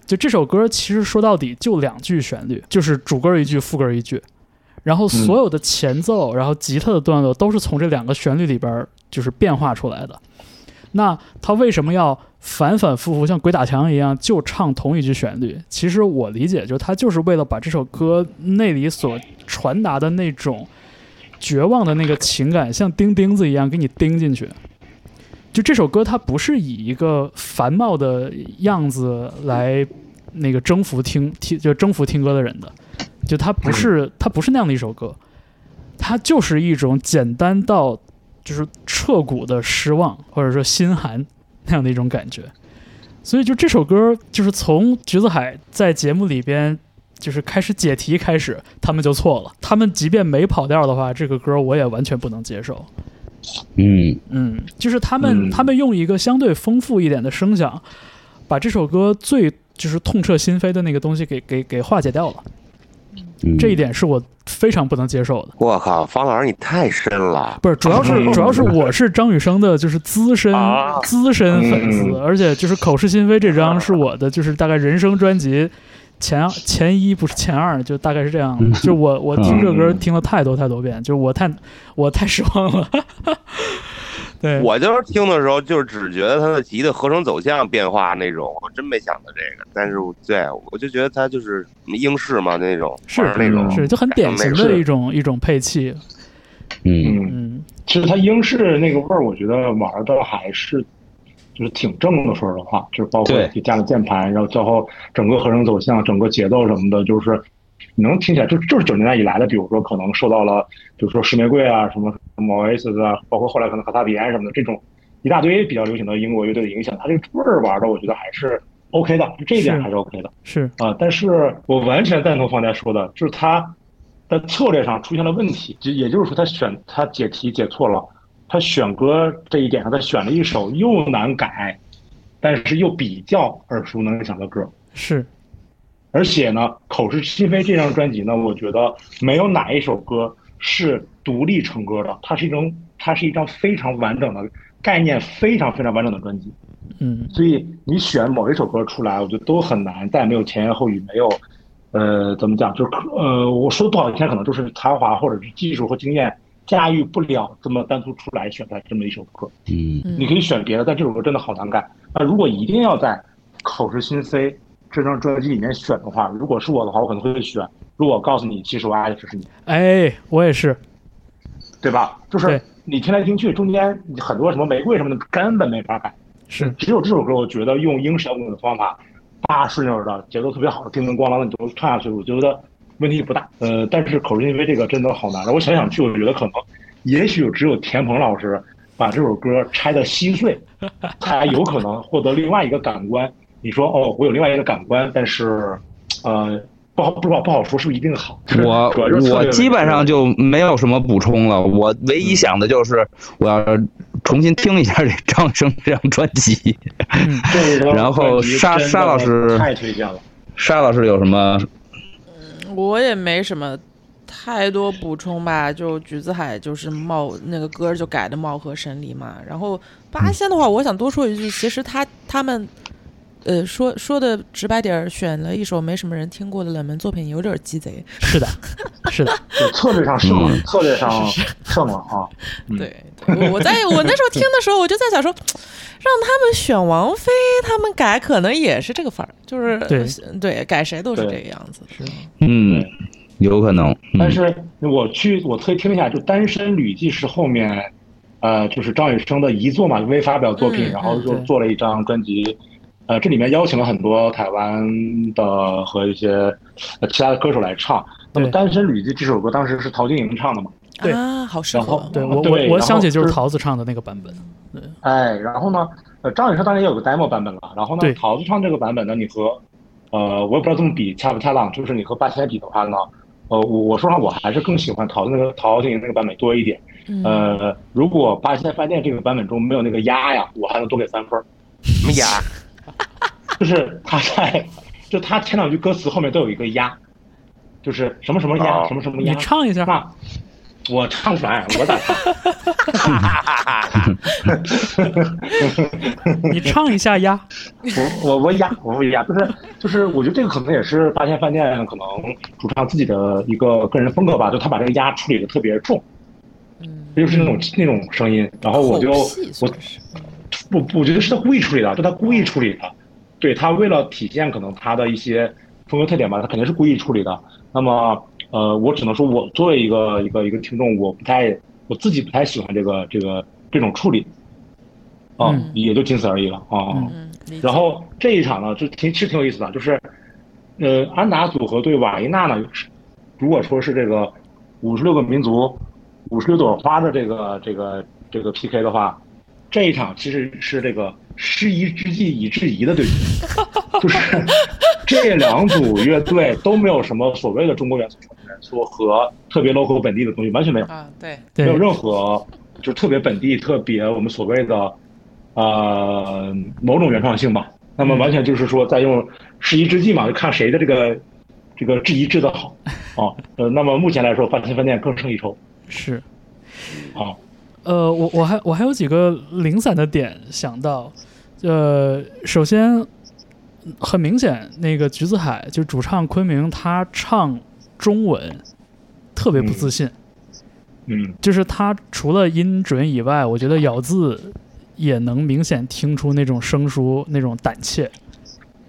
就这首歌其实说到底就两句旋律，就是主歌一句，副歌一句。然后所有的前奏，然后吉他的段落都是从这两个旋律里边儿就是变化出来的。那他为什么要反反复复像鬼打墙一样就唱同一句旋律？其实我理解，就是他就是为了把这首歌内里所传达的那种绝望的那个情感像钉钉子一样给你钉进去。就这首歌，它不是以一个繁茂的样子来那个征服听听就征服听歌的人的，就它不是它不是那样的一首歌，它就是一种简单到就是彻骨的失望或者说心寒那样的一种感觉。所以就这首歌，就是从橘子海在节目里边就是开始解题开始，他们就错了。他们即便没跑调的话，这个歌我也完全不能接受。嗯嗯，就是他们、嗯他们用一个相对丰富一点的声响，把这首歌最就是痛彻心扉的那个东西给给给化解掉了。嗯，这一点是我非常不能接受的。我靠，方老师你太深了。不是，主要是主要是我是张雨生的，就是资深、啊资深粉丝，嗯而且就是《口是心非》这张是我的，就是大概人生专辑前前一不是前二，就大概是这样。嗯就我我听这歌嗯听了太多太多遍，就是我太我太失望了。对，我就是听的时候，就是只觉得他的吉的合成走向变化那种，我真没想到这个。但是我对我就觉得他就是英式嘛那种，是那种是就很典型的是一种一种配器。嗯嗯，嗯，其实它英式那个味儿，我觉得玩的还是就是挺正的。说实话，就是包括就加了键盘，然后最后整个合成走向、整个节奏什么的，就是你能听起来，就就是九十年代以来的，比如说可能受到了，比如说石玫瑰啊、什么什么 Oasis 啊，包括后来可能卡萨比安什么的这种一大堆比较流行的英国乐队的影响，它这个味儿玩的，我觉得还是 OK 的，这一点还是 OK 的。是啊，但是我完全赞同方家说的，就是他的策略上出现了问题，就也就是说他选他解题解错了，他选歌这一点上他选了一首又难改，但是又比较耳熟能详的歌，是，而且呢，《口是心非》这张专辑呢，我觉得没有哪一首歌是独立成歌的，它是一种它是一张非常完整的概念非常非常完整的专辑。嗯所以你选某一首歌出来，我觉得都很难，再没有前言后语，没有，呃，怎么讲，就是呃，我说的不好听，可能就是才华或者是技术和经验驾驭不了这么单独出来选出来这么一首歌。嗯你可以选别的，但这首歌真的好难改。那如果一定要在《口是心非》这张专辑里面选的话，如果是我的话，我可能会选。如果我告诉你，其实我爱的只是你，哎，我也是，对吧？就是对你听来听去，中间很多什么玫瑰什么的根本没法改。是只有这首歌，我觉得用英式摇滚的方法，叭顺溜的节奏特别好，叮叮咣啷的你都唱下去，我觉得问题不大。呃，但是口是心非这个真的好难。我想想去，我觉得可能，也许只有田鹏老师把这首歌拆的稀碎，才有可能获得另外一个感官。你说哦，我有另外一个感官，但是，呃，不好不好不好说是不是一定好。我我基本上就没有什么补充了。我唯一想的就是我要重新听一下这张生这张专辑。嗯然后沙沙老师太推荐了。沙老师有什么？我也没什么太多补充吧，就橘子海就是貌那个歌就改的貌合神离嘛。然后八仙的话，我想多说一句，其实他他们。呃，说说的直白点儿，选了一首没什么人听过的冷门作品，有点鸡贼。是的，是的，对策略上胜了，嗯策略上胜了啊！嗯对，我我在我那时候听的时候，我就在想说，让他们选王菲，他们改可能也是这个范儿，就是对对改谁都是这个样子。是嗯，有可能。嗯但是我去我特意听了一下，就《单身旅记》是后面，呃，就是张雨生的遗作嘛，未发表作品，嗯然后就做了一张专辑，呃，这里面邀请了很多台湾的和一些呃其他的歌手来唱。那么《单身旅记》这首歌当时是陶晶莹唱的嘛？对啊，好适然后合。对我对我我想起就是桃子唱的那个版本。哎，然后呢，呃，张雨生当然也有个 demo 版本了。然后呢，桃子唱这个版本呢，你和，呃，我也不知道这么比恰不恰当。就是你和八千比的话呢，呃，我我说实话，我还是更喜欢桃子那个陶晶莹那个版本多一点。嗯呃，如果八仙饭店这个版本中没有那个鸭呀，我还能多给三分儿。什么呀？就是他在，就他前两句歌词后面都有一个鸭，就是什么什么鸭，哦你什么什么鸭。唱一下，那我唱不出来，我咋唱？你唱一下呀。我我我压我我压，就是就是，我觉得这个可能也是八仙饭店可能主唱自己的一个个人风格吧，就他把这个压处理的特别重，就是那种那种声音，然后我就我不我觉得是他故意处理的，就他故意处理的，对他为了体现可能他的一些风格特点吧，他肯定是故意处理的。那么呃，我只能说，我作为一个一个一个听众，我不太我自己不太喜欢这个这个这种处理，啊，嗯也就仅此而已了啊。嗯，然后这一场呢，就挺是挺有意思的，就是，呃，安达组合对瓦伊娜呢，如果说是这个五十六个民族、五十六朵花的这个这个这个 PK 的话，这一场其实是这个师夷之计以制夷的对决，就是这两组乐队都没有什么所谓的中国元素、元素和特别 local 本地的东西，完全没有。啊，对，对没有任何就是特别本地、特别我们所谓的呃某种原创性吧。那么完全就是说在用失宜之计嘛，就看谁的这个这个制夷制的好啊。呃，那么目前来说，饭前饭店更胜一筹是。啊。呃，我我还我还有几个零散的点想到，呃，首先很明显，那个橘子海就主唱昆明，他唱中文特别不自信，嗯就是他除了音准以外，我觉得咬字也能明显听出那种生疏、那种胆怯。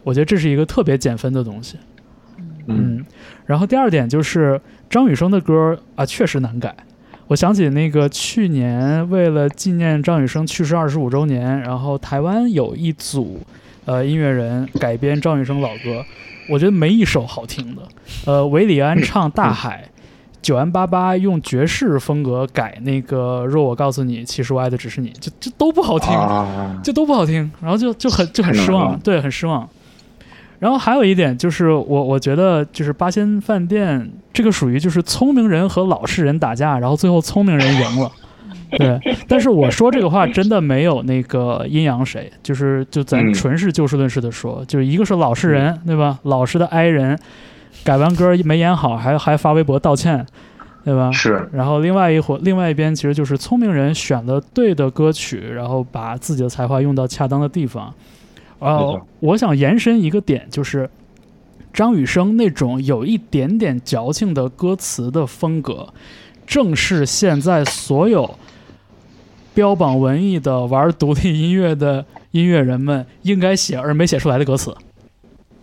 我觉得这是一个特别减分的东西。嗯，然后第二点就是张雨生的歌啊，确实难改。我想起那个去年为了纪念张雨生去世二十五周年，然后台湾有一组呃音乐人改编张雨生老歌，我觉得没一首好听的。呃，韦礼安唱《大海》，九安八八用爵士风格改那个“若我告诉你，其实我爱的只是你”，就就都不好听。啊，就都不好听，然后就就很就很失望对，很失望。然后还有一点就是我我觉得就是八仙饭店这个属于就是聪明人和老实人打架，然后最后聪明人赢了。对，但是我说这个话真的没有那个阴阳谁，就是就咱嗯纯是就事论事的说，就是一个是老实人，对吧？老实的 i 人，改完歌没演好，还还发微博道歉，对吧？是然后另外一伙，另外一边其实就是聪明人选了对的歌曲，然后把自己的才华用到恰当的地方。然后没错我想延伸一个点，就是张雨生那种有一点点矫情的歌词的风格，正是现在所有标榜文艺的玩独立音乐的音乐人们应该写而没写出来的歌词。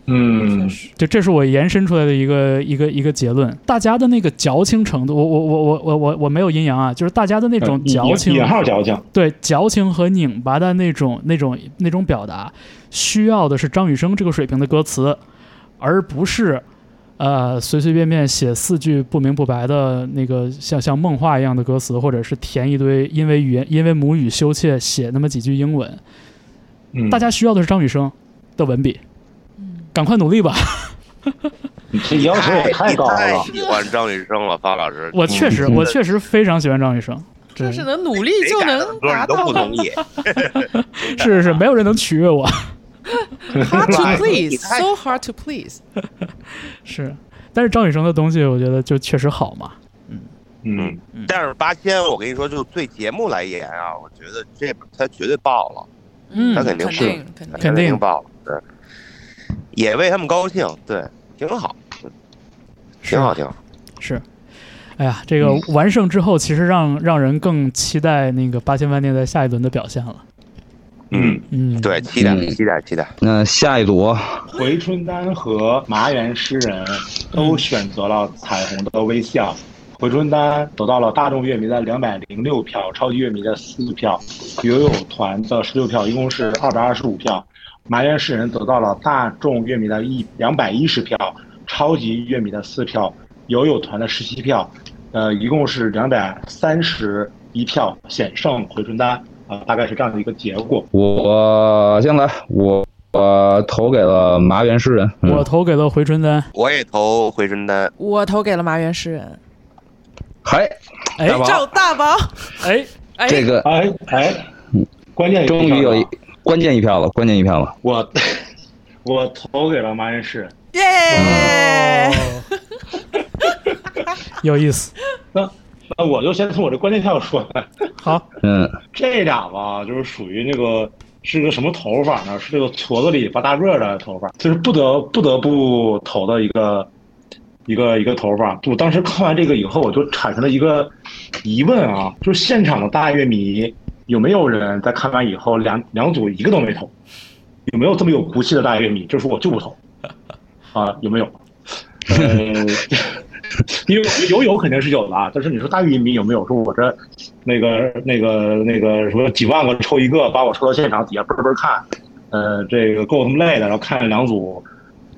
嗯就这是我延伸出来的一个一个一个结论。大家的那个矫情程度，我我我我我我我没有阴阳啊，就是大家的那种矫情，引号矫情，对矫情和拧巴的那种那种那种表达，需要的是张雨生这个水平的歌词，而不是呃随随便便写四句不明不白的那个像像梦话一样的歌词，或者是填一堆因为语言因为母语羞怯写那么几句英文。嗯，大家需要的是张雨生的文笔，赶快努力吧！你这要求也太高了，太喜欢张雨生了，方老师。我确实，嗯我确实非常喜欢张雨生，对 就是能努力就能达到的都不同。意，是是是，没有人能取悦我，Hard to 你 please, 太 so hard to please。是。但是张雨生的东西，我觉得就确实好嘛。嗯但是八仙，我跟你说，就对节目来言啊，我觉得这他绝对爆了，嗯他肯定是肯定爆了，对，也为他们高兴，对，挺好，挺好，挺好。是。哎呀，这个嗯完胜之后，其实让让人更期待那个八千饭店在下一轮的表现了。嗯，嗯，对，期待，嗯期待，期待。那下一组，回春丹和麻原诗人都选择了彩虹的微笑。回春丹得到了大众乐迷的两百零六票，超级乐迷的四票，游泳团的十六票，一共是二百二十五票。麻原诗人得到了大众乐迷的一两百一十票，超级乐迷的四票，友友团的十七票，呃，一共是两百三十一票，险胜回春丹啊、大概是这样的一个结果。我先来，我我投给了麻原诗人。嗯我投给了回春丹。我也投回春丹，我投给了麻原诗人，嗨，哎大宝赵大宝。哎，哎，这个哎哎，关键终于有一关键一票了，关键一票了。我 我投给了麻原氏。耶！有意思。那那我就先从我这关键票说来，好，嗯，这俩吧，就是属于那个是个什么头发呢？是这个矬子里拔大个的头发，就是不得不得不投的一个一个一个头发。我当时看完这个以后，我就产生了一个疑问啊，就是现场的大乐迷有没有人在看完以后两两组一个都没投？有没有这么有骨气的大乐迷？就是我就不投 啊？有没有？嗯，因 为有有肯定是有的啊，但是你说大玉米有没有？说我这那个那个那个什么几万个抽一个，把我抽到现场底下嘣嘣看，呃，这个够他妈累的，然后看两组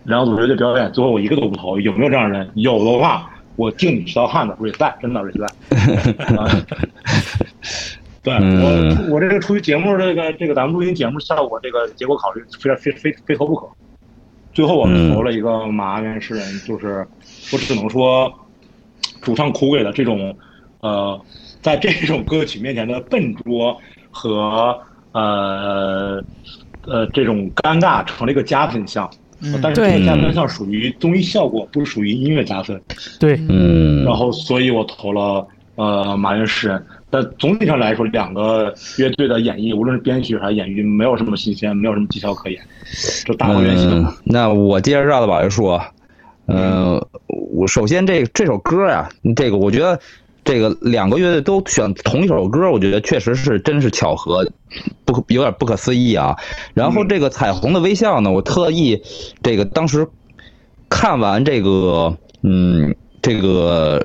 两组乐队表演，最后我一个都不投，有没有这样的人？有的话，我敬你是条汉子，respect，真的 respect。啊 对嗯我，我这个出于节目这个这个咱们录音节目效果这个结果考虑，非常非非非投不可。最后我们投了一个马原诗人，就是我只能说，主唱苦给的这种，呃，在这种歌曲面前的笨拙和呃呃这种尴尬成了一个加分项。但是这个加分项属于综艺效果，不属于音乐加分。对，嗯然后，所以我投了呃马原诗人。但总体上来说，两个乐队的演绎，无论是编曲还是演绎，没有什么新鲜，没有什么技巧可言，就大还原系统。嗯，那我接着绕着宝爷说，呃，我首先这这首歌呀、这个我觉得这个两个乐队都选同一首歌，我觉得确实是真是巧合，不可有点不可思议啊。然后这个彩虹的微笑呢，我特意这个当时看完这个嗯这个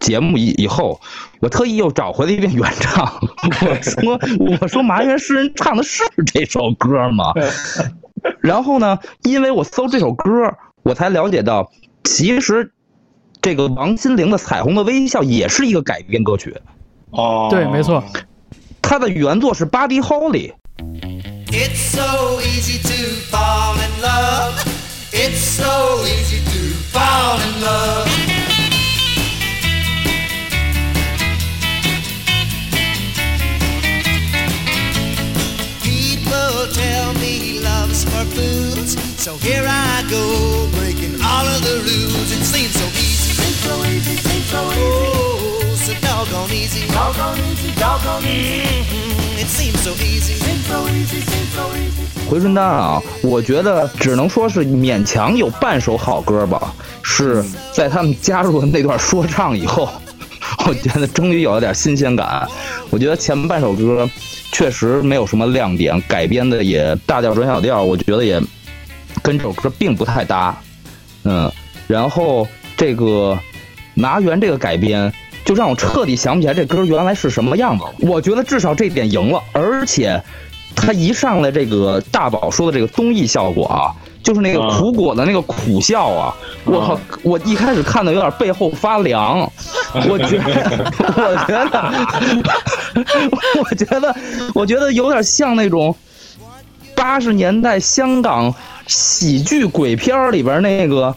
节目以以后，我特意又找回了一遍原唱，我 说我说麻原诗人唱的是这首歌吗？然后呢，因为我搜这首歌，我才了解到，其实这个王心凌的《彩虹的微笑》也是一个改编歌曲，哦，对没错。它的原作是《Buddy Holly》。It's so easy to fall in love. It's so easy to fall in love. Love's for fools, so here I go breaking all of the rules. It seems so easy, seems so easy, seems so easy. Oh, so doggone easy, doggone easy, doggone easy. It seems so easy, seems so easy, seems so easy. 回春丹啊，我觉得只能说是勉强有半首好歌吧，是在他们加入了那段说唱以后，我觉得终于有了点新鲜感。我觉得前半首歌确实没有什么亮点，改编的也大调转小调，我觉得也跟这首歌并不太搭。嗯，然后这个拿原这个改编，就让我彻底想不起来这歌原来是什么样子。我觉得至少这点赢了，而且他一上来这个大宝说的这个综艺效果啊，就是那个啊苦果的那个苦笑啊，我靠！我一开始看的有点背后发凉，我觉得，我觉得，我觉得，我觉得有点像那种八十年代香港喜剧鬼片里边那个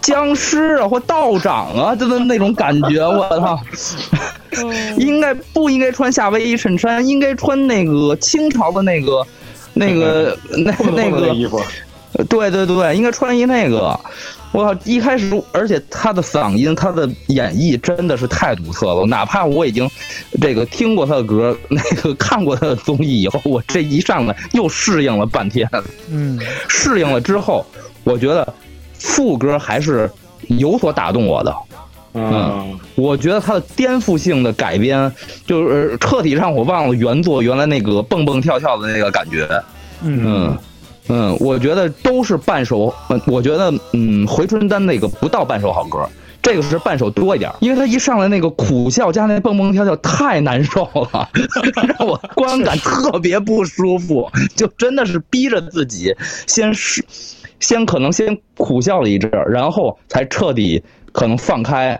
僵尸啊或道长啊，就是那种感觉。我操！应该不应该穿夏威夷衬衫？应该穿那个清朝的那个、那个、那那个衣服，对对对，应该穿一那个。我靠！一开始，而且他的嗓音，他的演绎真的是太独特了。哪怕我已经这个听过他的歌，那个看过他的综艺以后，我这一上来又适应了半天。嗯，适应了之后，我觉得副歌还是有所打动我的。嗯，我觉得他的颠覆性的改编，就是彻底让我忘了原作原来那个蹦蹦跳跳的那个感觉。嗯嗯，嗯我觉得都是半首，我觉得嗯，回春丹那个不到半首好歌。这个是半首多一点，因为他一上来那个苦笑加那蹦蹦跳跳太难受了，让我观感特别不舒服，就真的是逼着自己先是，先可能先苦笑了一阵，然后才彻底可能放开，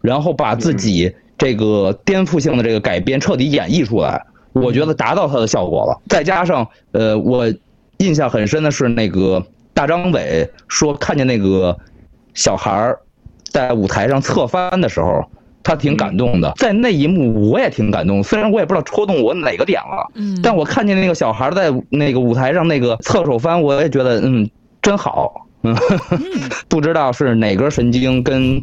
然后把自己这个颠覆性的这个改编彻底演绎出来，我觉得达到它的效果了。再加上呃，我印象很深的是那个大张伟说看见那个小孩儿在舞台上侧翻的时候。他挺感动的，在那一幕我也挺感动，虽然我也不知道戳动我哪个点了，嗯，但我看见那个小孩在那个舞台上那个侧手翻，我也觉得嗯真好，嗯，不知道是哪根神经跟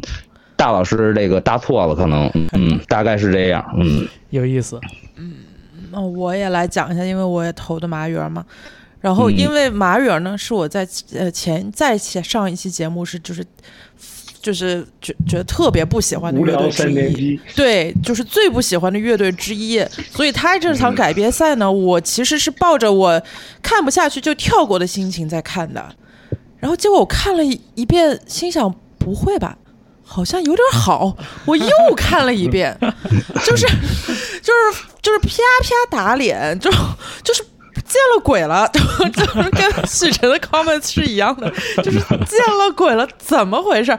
大老师这个搭错了，可能嗯大概是这样，嗯有意思。嗯那我也来讲一下，因为我也投的麻园嘛。然后嗯。因为马远呢，是我在呃前在前上一期节目是就是就是觉觉得特别不喜欢的乐队之一，对，就是最不喜欢的乐队之一。所以他这场改编赛呢，我其实是抱着我看不下去就跳过的心情在看的。然后结果我看了一遍，心想不会吧，好像有点好，我又看了一遍，就是就是就是啪啪打脸，就就是见了鬼了，就 就是跟许晨的 comments 是一样的，就是见了鬼了，怎么回事？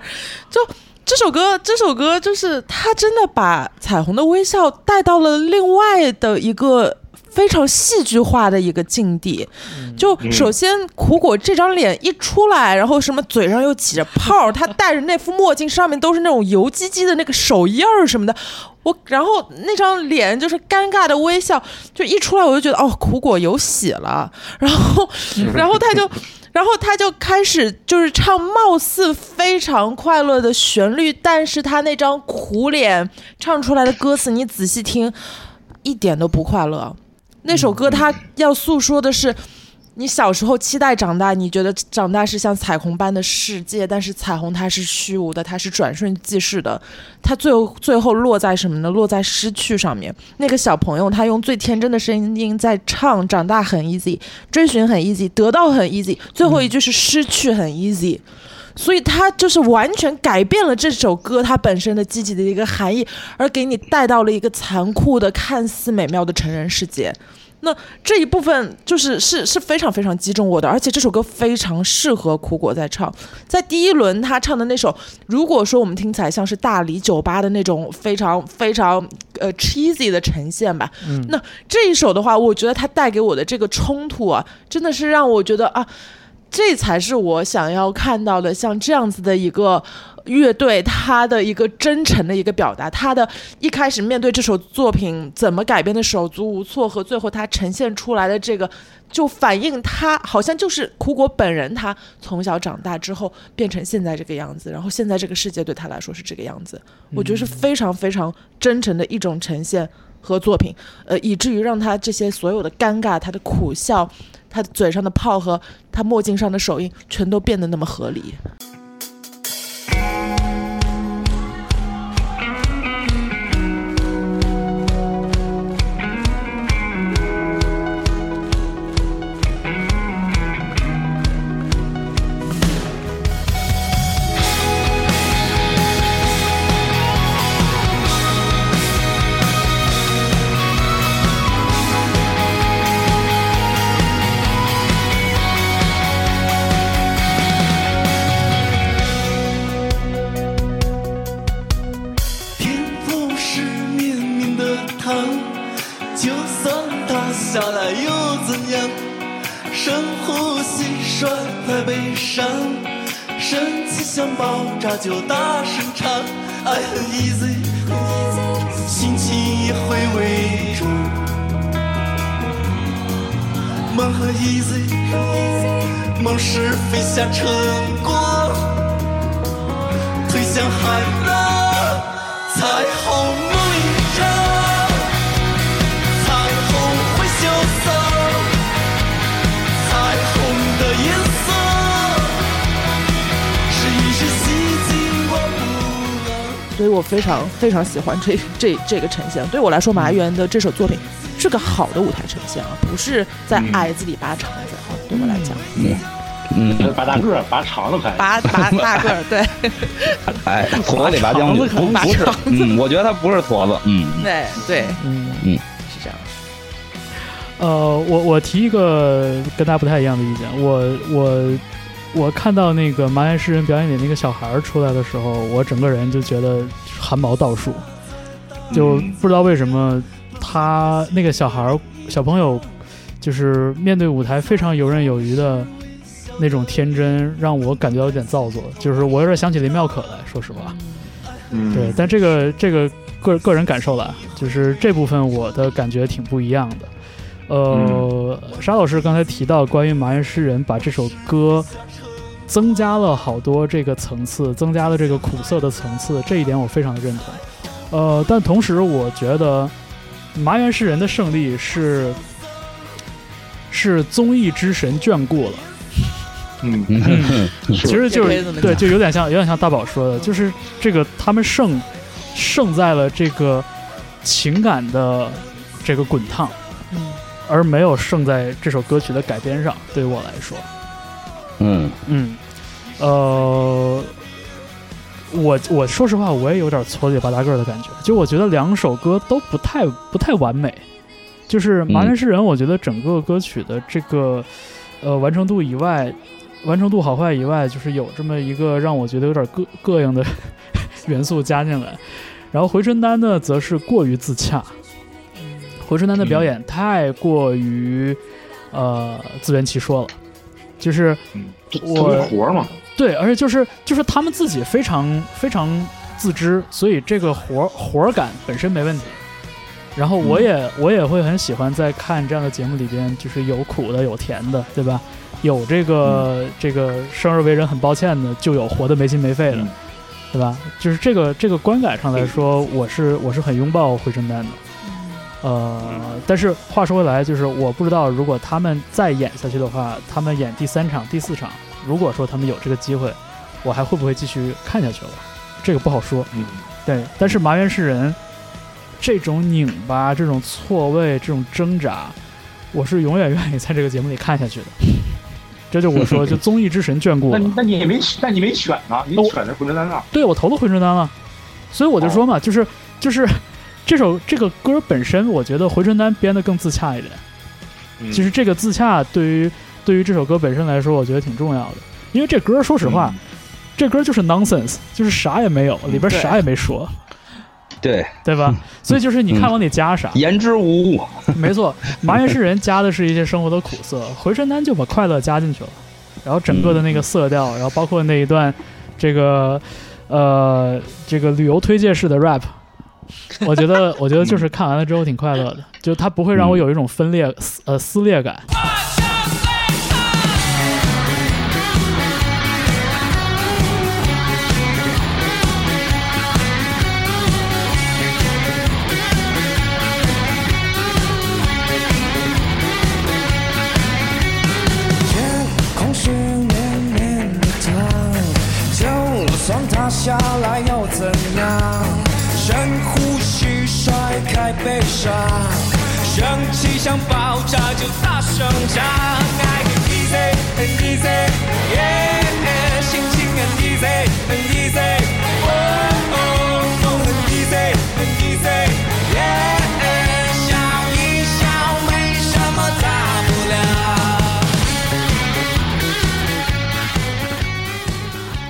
就这首歌，这首歌就是他真的把彩虹的微笑带到了另外的一个。非常戏剧化的一个境地，就首先苦果这张脸一出来，然后什么嘴上又起着泡，他戴着那副墨镜，上面都是那种油唧唧的那个手印儿什么的，我然后那张脸就是尴尬的微笑，就一出来我就觉得哦，苦果有喜了，然后 然后他就然后他就开始就是唱貌似非常快乐的旋律，但是他那张苦脸唱出来的歌词，你仔细听，一点都不快乐。那首歌他要诉说的是，你小时候期待长大，你觉得长大是像彩虹般的世界，但是彩虹它是虚无的，它是转瞬即逝的，它最后最后落在什么呢？落在失去上面。那个小朋友他用最天真的声音在唱，长大很 easy，追寻很 easy，得到很 easy，最后一句是失去很 easy。所以他就是完全改变了这首歌它本身的积极的一个含义，而给你带到了一个残酷的、看似美妙的成人世界。那这一部分就是是是非常非常击中我的，而且这首歌非常适合苦果在唱。在第一轮他唱的那首，如果说我们听起来像是大理酒吧的那种非常非常呃 cheesy 的呈现吧，那这一首的话，我觉得它带给我的这个冲突啊，真的是让我觉得啊。这才是我想要看到的，像这样子的一个乐队，他的一个真诚的一个表达。他的一开始面对这首作品怎么改编的手足无措，和最后他呈现出来的这个，就反映他好像就是苦果本人，他从小长大之后变成现在这个样子，然后现在这个世界对他来说是这个样子。我觉得是非常非常真诚的一种呈现和作品，呃，以至于让他这些所有的尴尬，他的苦笑。他嘴上的泡和他墨镜上的手印，全都变得那么合理。非常非常喜欢这 这这个呈现。对我来说，麻原的这首作品是个好的舞台呈现啊，不是在矮子里拔长子啊。对我来讲，嗯，拔大个儿、拔肠子可以。拔拔 大个儿，对。哎，矬子里拔将军，不不是，嗯，我觉得他不是矬子，嗯，对对，嗯。嗯。是这样。呃，我我提一个跟大家不太一样的意见，我我我看到那个麻原诗人表演里那个小孩儿出来的时候，我整个人就觉得汗毛倒竖，就不知道为什么他那个小孩儿小朋友就是面对舞台非常游刃有余的那种天真，让我感觉到有点造作，就是我有点想起林妙可来，说实话。嗯，对，但这个这个个个人感受了，就是这部分我的感觉挺不一样的。呃，沙老师刚才提到关于麻原诗人把这首歌增加了好多这个层次，增加了这个苦涩的层次，这一点我非常的认同。呃，但同时我觉得麻原诗人的胜利是 是综艺之神眷顾了。嗯，嗯，其实就是对，就有点像，有点像大宝说的，就是这个他们胜胜在了这个情感的这个滚烫，嗯，而没有胜在这首歌曲的改编上。对于我来说，嗯嗯，呃，我我说实话，我也有点矬里吧嗒个儿的感觉，就我觉得两首歌都不太不太完美。就是《麻原诗人》，我觉得整个歌曲的这个呃完成度以外，完成度好坏以外，就是有这么一个让我觉得有点膈膈应的 元素加进来。然后回春丹呢，则是过于自洽。回春丹的表演太过于呃自圆其说了，就是我特别活嘛，对，而且就是就是他们自己非常非常自知，所以这个活活感本身没问题。然后我也、我也会很喜欢在看这样的节目里边，就是有苦的有甜的，对吧？有这个、这个生而为人很抱歉的，就有活得没心没肺的，嗯对吧？就是这个这个观感上来说，我是我是很拥抱回春丹的。呃，但是话说回来，就是我不知道如果他们再演下去的话，他们演第三场、第四场，如果说他们有这个机会，我还会不会继续看下去了？这个不好说。嗯，对，但是麻原是人这种拧巴、这种错位、这种挣扎，我是永远愿意在这个节目里看下去的。这就我说，就综艺之神眷顾我那。你 那你也没那你没选呢，你选的回春丹啊，对我投了回春丹了，所以我就说嘛，就是就是这首这个歌本身，我觉得回春丹编的更自洽一点。嗯。其实这个自洽对于对于这首歌本身来说，我觉得挺重要的，因为这歌说实话，这歌就是 nonsense，就是啥也没有，里边啥也没说，对，对。吧？所以就是你看往里加啥，言之无物。没错，麻原诗人加的是一些生活的苦涩，回春丹就把快乐加进去了，然后整个的那个色调，然后包括那一段这个呃这个旅游推介式的 rap，我觉得我觉得就是看完了之后挺快乐的，就它不会让我有一种分裂撕呃撕裂感。天空是绵绵的糖，就算塌下来又怎样？深呼吸，甩开悲伤，生气想爆炸就大声唱。爱很 easy，很 easy，yeah，心情很 easy，很 easy，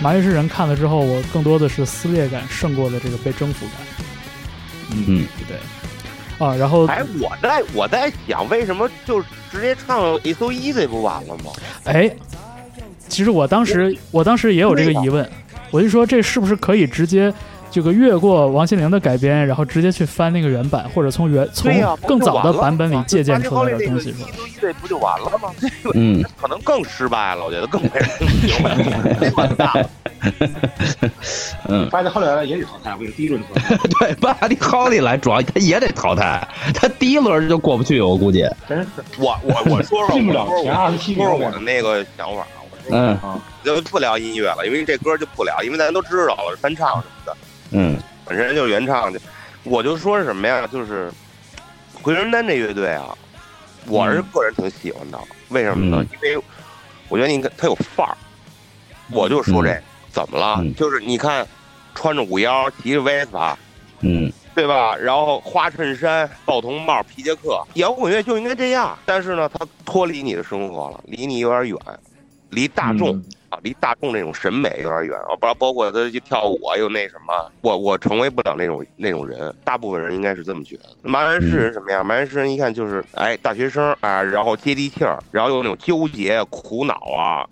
麻原诗人看了之后，我更多的是撕裂感胜过了这个被征服感。嗯，对，啊，然后哎，我在我在想，为什么就直接唱 It's So Easy 不完了吗？哎，其实我当时我当时也有这个疑问，我就说这是不是可以直接这个越过王心凌的改编，然后直接去翻那个原版，或者从原从更早的版本里借鉴出来的东西不就完了吗？嗯。可能更失败了，我觉得更没人听明白，这完蛋了。嗯，发现后来也得淘汰，我跟你第一轮淘汰，对，巴黎哈利来主要他也得淘汰，他第一轮就过不去，我估计。真是。我我我说说进不了我说前二十七说说名我的那个想法啊，我嗯。啊，就不聊音乐了，因为这歌就不聊，因为大家都知道了翻唱什么的，嗯本身就是原唱的。我就说是什么呀？就是回春丹这乐队啊，我是个人挺喜欢的。为什么呢？嗯因为我觉得你看他有范儿。我就说这、嗯怎么了？嗯就是你看，穿着五幺，骑着威斯帕，嗯对吧？然后花衬衫、报童帽、皮夹克，摇滚乐就应该这样。但是呢，它脱离你的生活了，离你有点远，离大众、离大众那种审美有点远啊。包包括他去跳舞啊，又那什么，我我成为不了那种那种人。大部分人应该是这么觉得。麻原诗人什么样？麻原诗人一看就是，哎，大学生啊，然后接地气儿，然后又那种纠结、苦恼啊。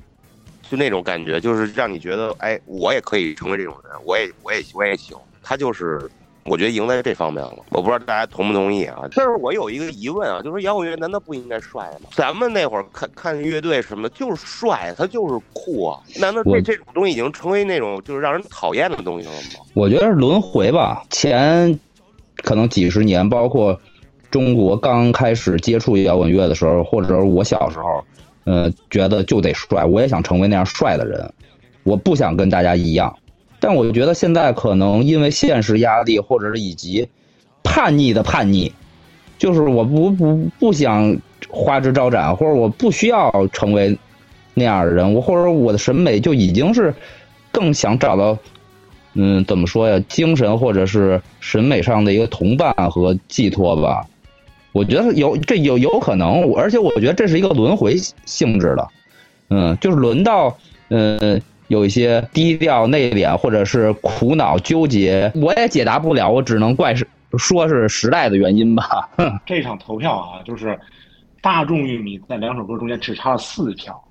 就那种感觉，就是让你觉得，哎，我也可以成为这种人，我也，我也，我也行。他就是，我觉得赢在这方面了。我不知道大家同不同意啊？但是我有一个疑问啊，就是说摇滚乐难道不应该帅吗？咱们那会儿看看乐队什么的，就是帅，他就是酷啊。难道这这种东西已经成为那种就是让人讨厌的东西了吗？我觉得是轮回吧。前可能几十年，包括中国刚开始接触摇滚乐的时候，或者我小时候，呃，觉得就得帅，我也想成为那样帅的人，我不想跟大家一样。但我觉得现在可能因为现实压力，或者是以及叛逆的叛逆，就是我不不不想花枝招展，或者我不需要成为那样的人，我或者我的审美就已经是更想找到嗯，怎么说呀？精神或者是审美上的一个同伴和寄托吧。我觉得有这有有可能，而且我觉得这是一个轮回性质的。嗯，就是轮到嗯有一些低调内敛或者是苦恼纠结，我也解答不了，我只能怪是说是时代的原因吧。这场投票啊，就是大众乐迷在两首歌中间只差了四票，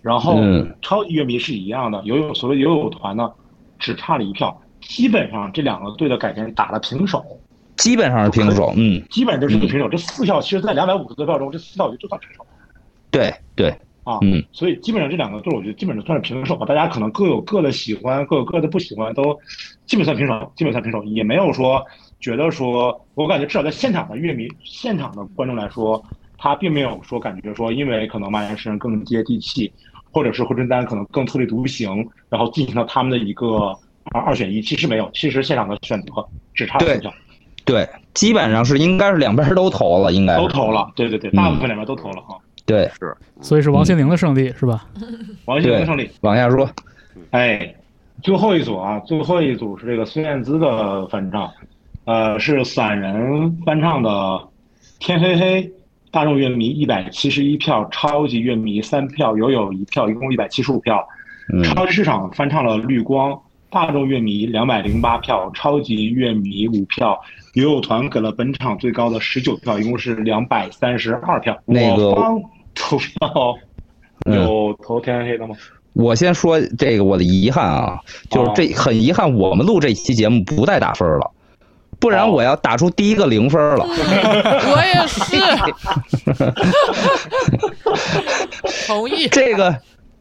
然后超级乐迷是一样的，友友所谓友友团呢只差了一票，基本上这两个队的改编打了平手，基本上是平手。嗯，基本上就是个平手。这四票其实，在两百五十多票中，这四票就算平手对对，啊。嗯所以基本上这两个队，我觉得基本上算是平手吧。大家可能各有各的喜欢，各有各的不喜欢，都基本算平手，基本算平手，也没有说觉得说，我感觉至少在现场的乐迷、现场的观众来说，他并没有说感觉说，因为可能马岩诗人更接地气，或者是霍春丹可能更特立独行，然后进行了他们的一个二二选一，其实没有，其实现场的选择只差对四票，对，基本上是应该是两边都投了，应该都投了，对对对，大部分两边都投了啊。对。是所以是王心凌的胜利是吧？王心凌的胜利。往下说，哎，最后一组啊，最后一组是这个孙燕姿的翻唱，呃，是散人翻唱的《天黑黑》，大众乐迷一百七十一票，超级乐迷三票，友友一票，一共一百七十五票。嗯超级市场翻唱了《绿光》，大众乐迷两百零八票，超级乐迷五票，友友团给了本场最高的十九票，一共是两百三十二票。那个投票嗯有投天黑黑的吗？我先说这个我的遗憾啊，就是这很遗憾，我们录这期节目不带打分了，不然我要打出第一个零分了。我也是，同意。这个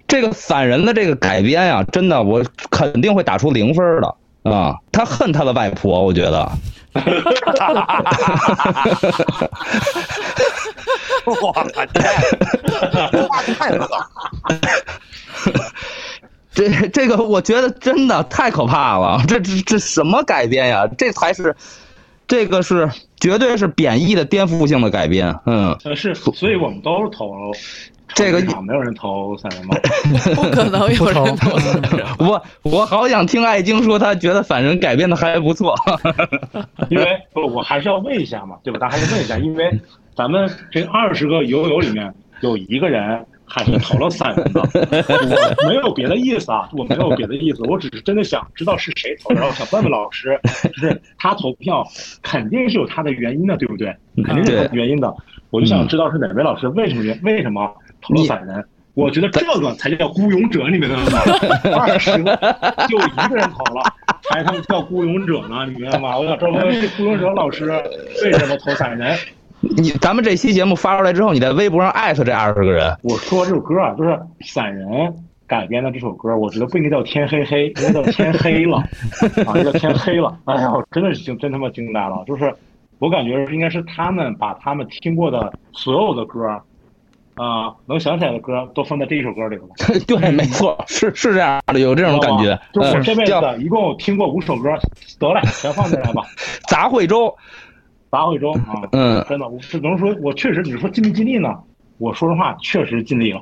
这个散人的这个改编啊、真的我肯定会打出零分的啊！他恨他的外婆，我觉得。哇，这话太冷。这这个我觉得真的太可怕了，这这这什么改编呀？这才是，这个是绝对是贬义的颠覆性的改编。嗯，呃，是，所以我们都是投这个没有人投散人吗？不可能有人投 我我好想听艾晶说，他觉得反人改编的还不错。因为不，我还是要问一下嘛，对吧？咱还是问一下，因为咱们这二十个友友里面有一个人还是投了散人的，我没有别的意思啊，我没有别的意思，我只是真的想知道是谁投的，然后想问问老师，就是他投票肯定是有他的原因的，对不对？肯定是有原因的，我就想知道是哪位老师为什么原为什么投了散人。我觉得这个才叫孤勇者，你明白吗？二十个就一个人投了，还他妈叫孤勇者呢，你明白吗？我想知道这孤勇者老师为什么投散人？你咱们这期节目发出来之后，你在微博上艾特这二十个人。我说这首歌啊，就是散人改编的这首歌，我觉得不应该叫天黑黑，应该叫天黑了啊，应该叫天黑了。哎呀，我真的是惊，真他妈惊呆了。就是我感觉应该是他们把他们听过的所有的歌，啊、能想起来的歌都放在这一首歌里了。对，没错，是是这样的，有这种感觉。就是我这辈子一共听过五首歌，得了，全放进来吧。杂烩粥，杂烩粥啊，嗯真的，我只能说，我确实，你说尽没尽力呢？我说实话，确实尽力了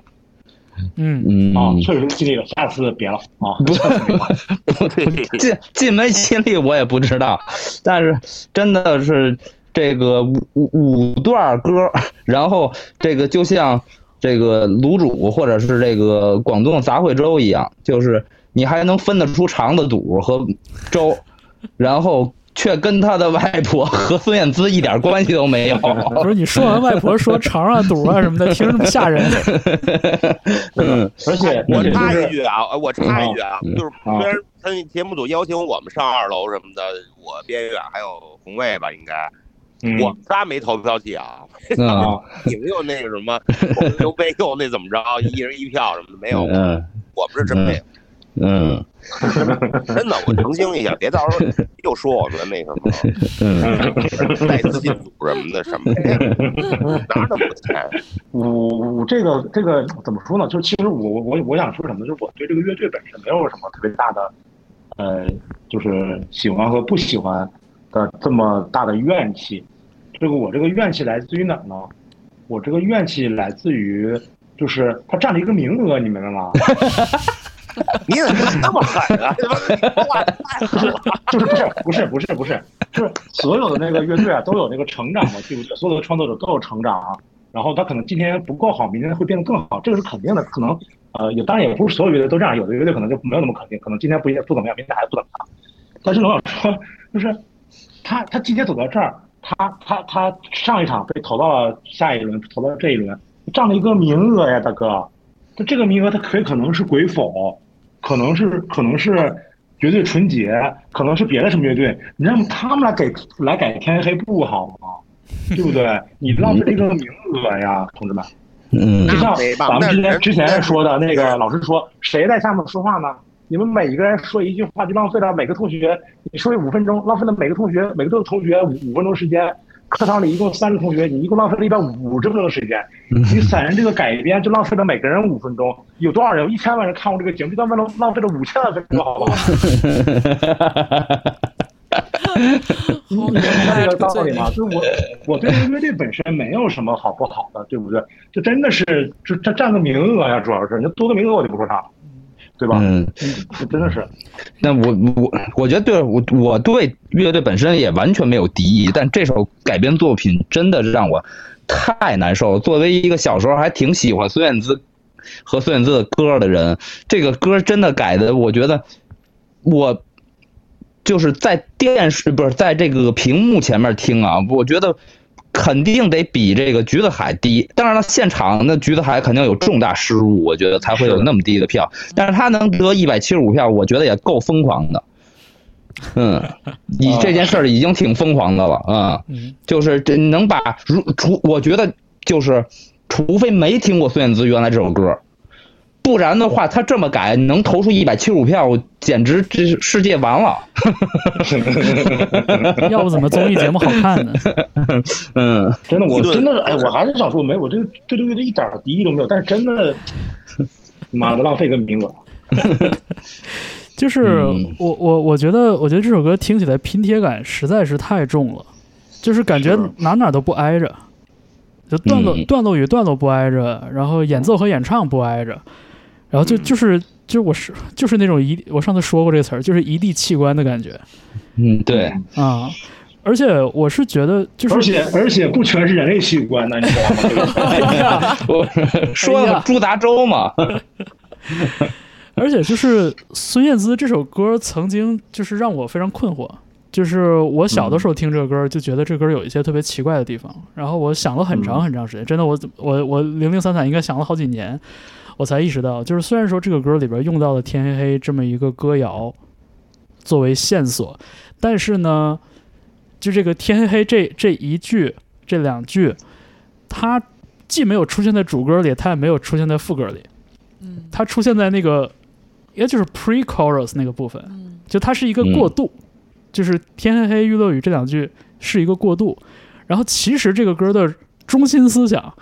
嗯，嗯，啊，确实尽力了。下次别了啊，下次别了。进进没尽力我也不知道，但是真的是这个五五五段歌，然后这个就像这个卤煮或者是这个广东杂烩粥一样，就是你还能分得出肠子肚和粥，然后却跟他的外婆和孙燕姿一点关系都没有。不是你说完外婆说肠啊肚啊什么的，听着那么吓人。嗯，而且我插一句啊，呃我插一句啊，嗯就是啊虽然他节目组邀请我们上二楼什么的，我边远还有红卫吧，应该嗯。我们仨没投票器啊，你们有那个什么刘备又那怎么着，一人一票什么的？没有，嗯我们是真没有。嗯。真的，我澄清一下，别到时候又说我们那什么。嗯。带资进组什么的什么的，哪那么多钱？我我这个这个怎么说呢？就是其实我我我我想说什么？就是我对这个乐队本身没有什么特别大的，呃，就是喜欢和不喜欢的这么大的怨气。这个我这个怨气来自于哪呢？我这个怨气来自于就是他占了一个名额，你明白吗？你怎么那么狠啊？就是不是不是不是不是，就是所有的那个乐队啊都有那个成长嘛，对不对？所有的创作者都有成长啊。然后他可能今天不够好，明天会变得更好，这个是肯定的。可能呃，也当然也不是所有乐队都这样，有的乐队可能就没有那么肯定，可能今天不不怎么样，明天还不怎么样。但是我想说，就是他他今天走到这儿，他他他上一场被投到了下一轮，投到这一轮，占了一个名额呀，大哥。他这个名额他可以可能是鬼否，可能是可能是绝对纯洁，可能是别的什么乐队，你让他们来给来改天黑不好吗？对不对？你浪费了一个名额呀，同志们。嗯就像咱们之前之前说的那个老师说，谁在下面说话呢？你们每一个人说一句话，就浪费了每个同学，你说五分钟，浪费了每个同学每个同学五五分钟时间。课堂里一共三个同学，你一共浪费了一百五十分钟的时间。你散人这个改编就浪费了每个人五分钟，有多少人？一千万人看过这个节目，就浪费了浪费了五千万分钟，好不好？你明白这个道理吗？就是我，我对这个乐队本身没有什么好不好的，对不对？就真的是，就他占个名额呀，主要是你多个名额我就不说啥了，对吧？嗯，这真的是，那我我我觉得对我我对乐队本身也完全没有敌意，但这首改编作品真的让我太难受了。作为一个小时候还挺喜欢孙燕姿和孙燕姿的歌的人，这个歌真的改的，我觉得我就是在电视不是在这个屏幕前面听啊，我觉得肯定得比这个橘子海低。当然了，现场那橘子海肯定有重大失误，我觉得才会有那么低的票。但是他能得一百七十五票，我觉得也够疯狂的。嗯，你这件事儿已经挺疯狂的了啊、嗯就是这能把如除，我觉得就是，除非没听过孙燕姿原来这首歌，不然的话，他这么改能投出一百七十五票，简直这世界完了。要不怎么综艺节目好看呢？嗯，真的，我真的，哎，我还是想说，没，我这对这个乐队一点敌意都没有，但是真的，妈的，浪费个名额。就是嗯我我我觉得我觉得这首歌听起来拼贴感实在是太重了，就是感觉哪哪都不挨着，就段落、嗯段落与段落不挨着，然后演奏和演唱不挨着，然后就就是就是我是就是那种一我上次说过这词儿，就是一地器官的感觉嗯，对，啊。而且我是觉得，就是而且而且不全是人类器官呢，你知道吗？这 个哎呀，我 说了猪杂粥嘛。而且就是孙燕姿这首歌曾经就是让我非常困惑，就是我小的时候听这个歌就觉得这歌有一些特别奇怪的地方，然后我想了很长很长时间，真的我我我零零散散应该想了好几年，我才意识到，就是虽然说这个歌里边用到了天黑黑这么一个歌谣作为线索，但是呢，就这个天黑黑这这一句这两句，它既没有出现在主歌里，它也没有出现在副歌里。嗯。它出现在那个，也就是 pre-chorus 那个部分，嗯就它是一个过渡，就是天黑黑、玉落雨这两句是一个过渡，然后其实这个歌的中心思想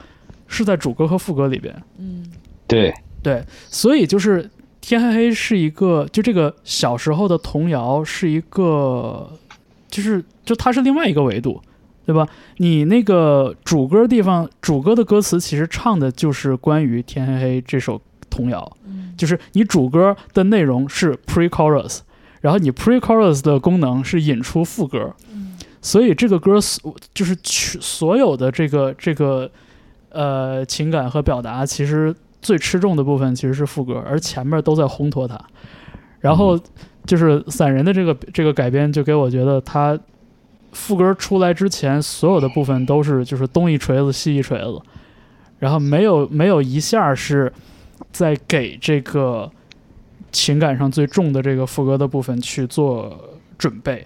是在主歌和副歌里边，嗯对，对，所以就是天黑黑是一个，就这个小时候的童谣是一个，就是就它是另外一个维度，对吧？你那个主歌地方，主歌的歌词其实唱的就是关于天黑黑这首童谣，嗯。就是你主歌的内容是 pre-chorus，然后你 pre-chorus 的功能是引出副歌，嗯。所以这个歌所就是全所有的这个这个呃情感和表达，其实最吃重的部分其实是副歌，而前面都在烘托它。然后就是散人的这个这个改编，就给我觉得他副歌出来之前，所有的部分都是就是东一锤子西一锤子，然后没有没有一下是在给这个情感上最重的这个副歌的部分去做准备，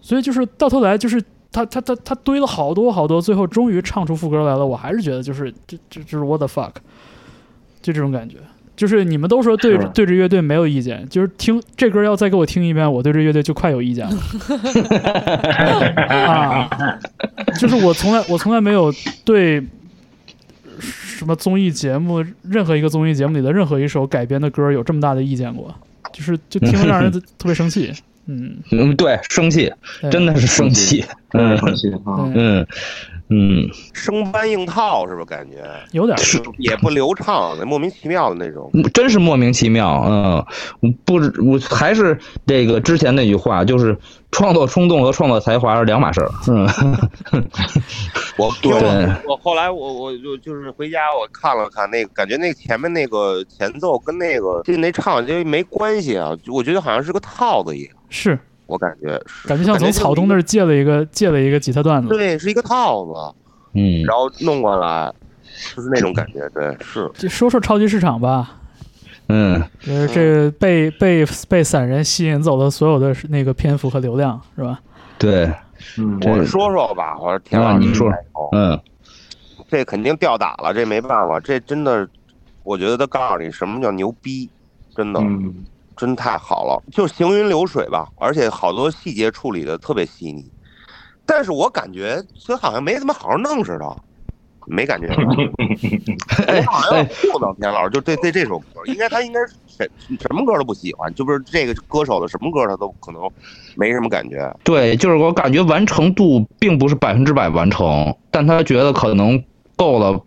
所以就是到头来就是他他他他堆了好多好多，最后终于唱出副歌来了，我还是觉得就是这这就是 what the fuck，就这种感觉。就是你们都说对对着乐队没有意见，就是听这歌要再给我听一遍，我对这乐队就快有意见了 啊！就是我从来我从来没有对什么综艺节目任何一个综艺节目里的任何一首改编的歌有这么大的意见过，就是就听了让人特别生气。嗯，嗯，对，生气，真的是生气。嗯生气嗯嗯，生搬硬套是不是感觉？有点儿是也不流畅，莫名其妙的那种。真是莫名其妙。嗯，不知我还是这个之前那句话，就是创作冲动和创作才华是两码事儿。嗯，我听对，我后来我我就就是回家我看了看那个，感觉那前面那个前奏跟那个进那唱就没关系啊，我觉得好像是个套子一样，是我感觉是感觉像从草东那儿借了一个借了一个吉他段子。对，是一个套子，嗯，然后弄过来，就是那种感觉，对，是就说说超级市场吧，嗯，就是这个被被被散人吸引走了所有的那个篇幅和流量，是吧？对，嗯，我说说吧，我说田老师啊你说嗯这肯定吊打了，这没办法，这真的，我觉得他告诉你什么叫牛逼，真的。嗯真太好了，就行云流水吧，而且好多细节处理的特别细腻。但是我感觉这好像没怎么好好弄似的，没感觉。我好像要糊弄田老师，就对对这首歌，应该他应该是什什么歌都不喜欢，就不是这个歌手的什么歌他都可能没什么感觉。对，就是我感觉完成度并不是百分之百完成，但他觉得可能够了。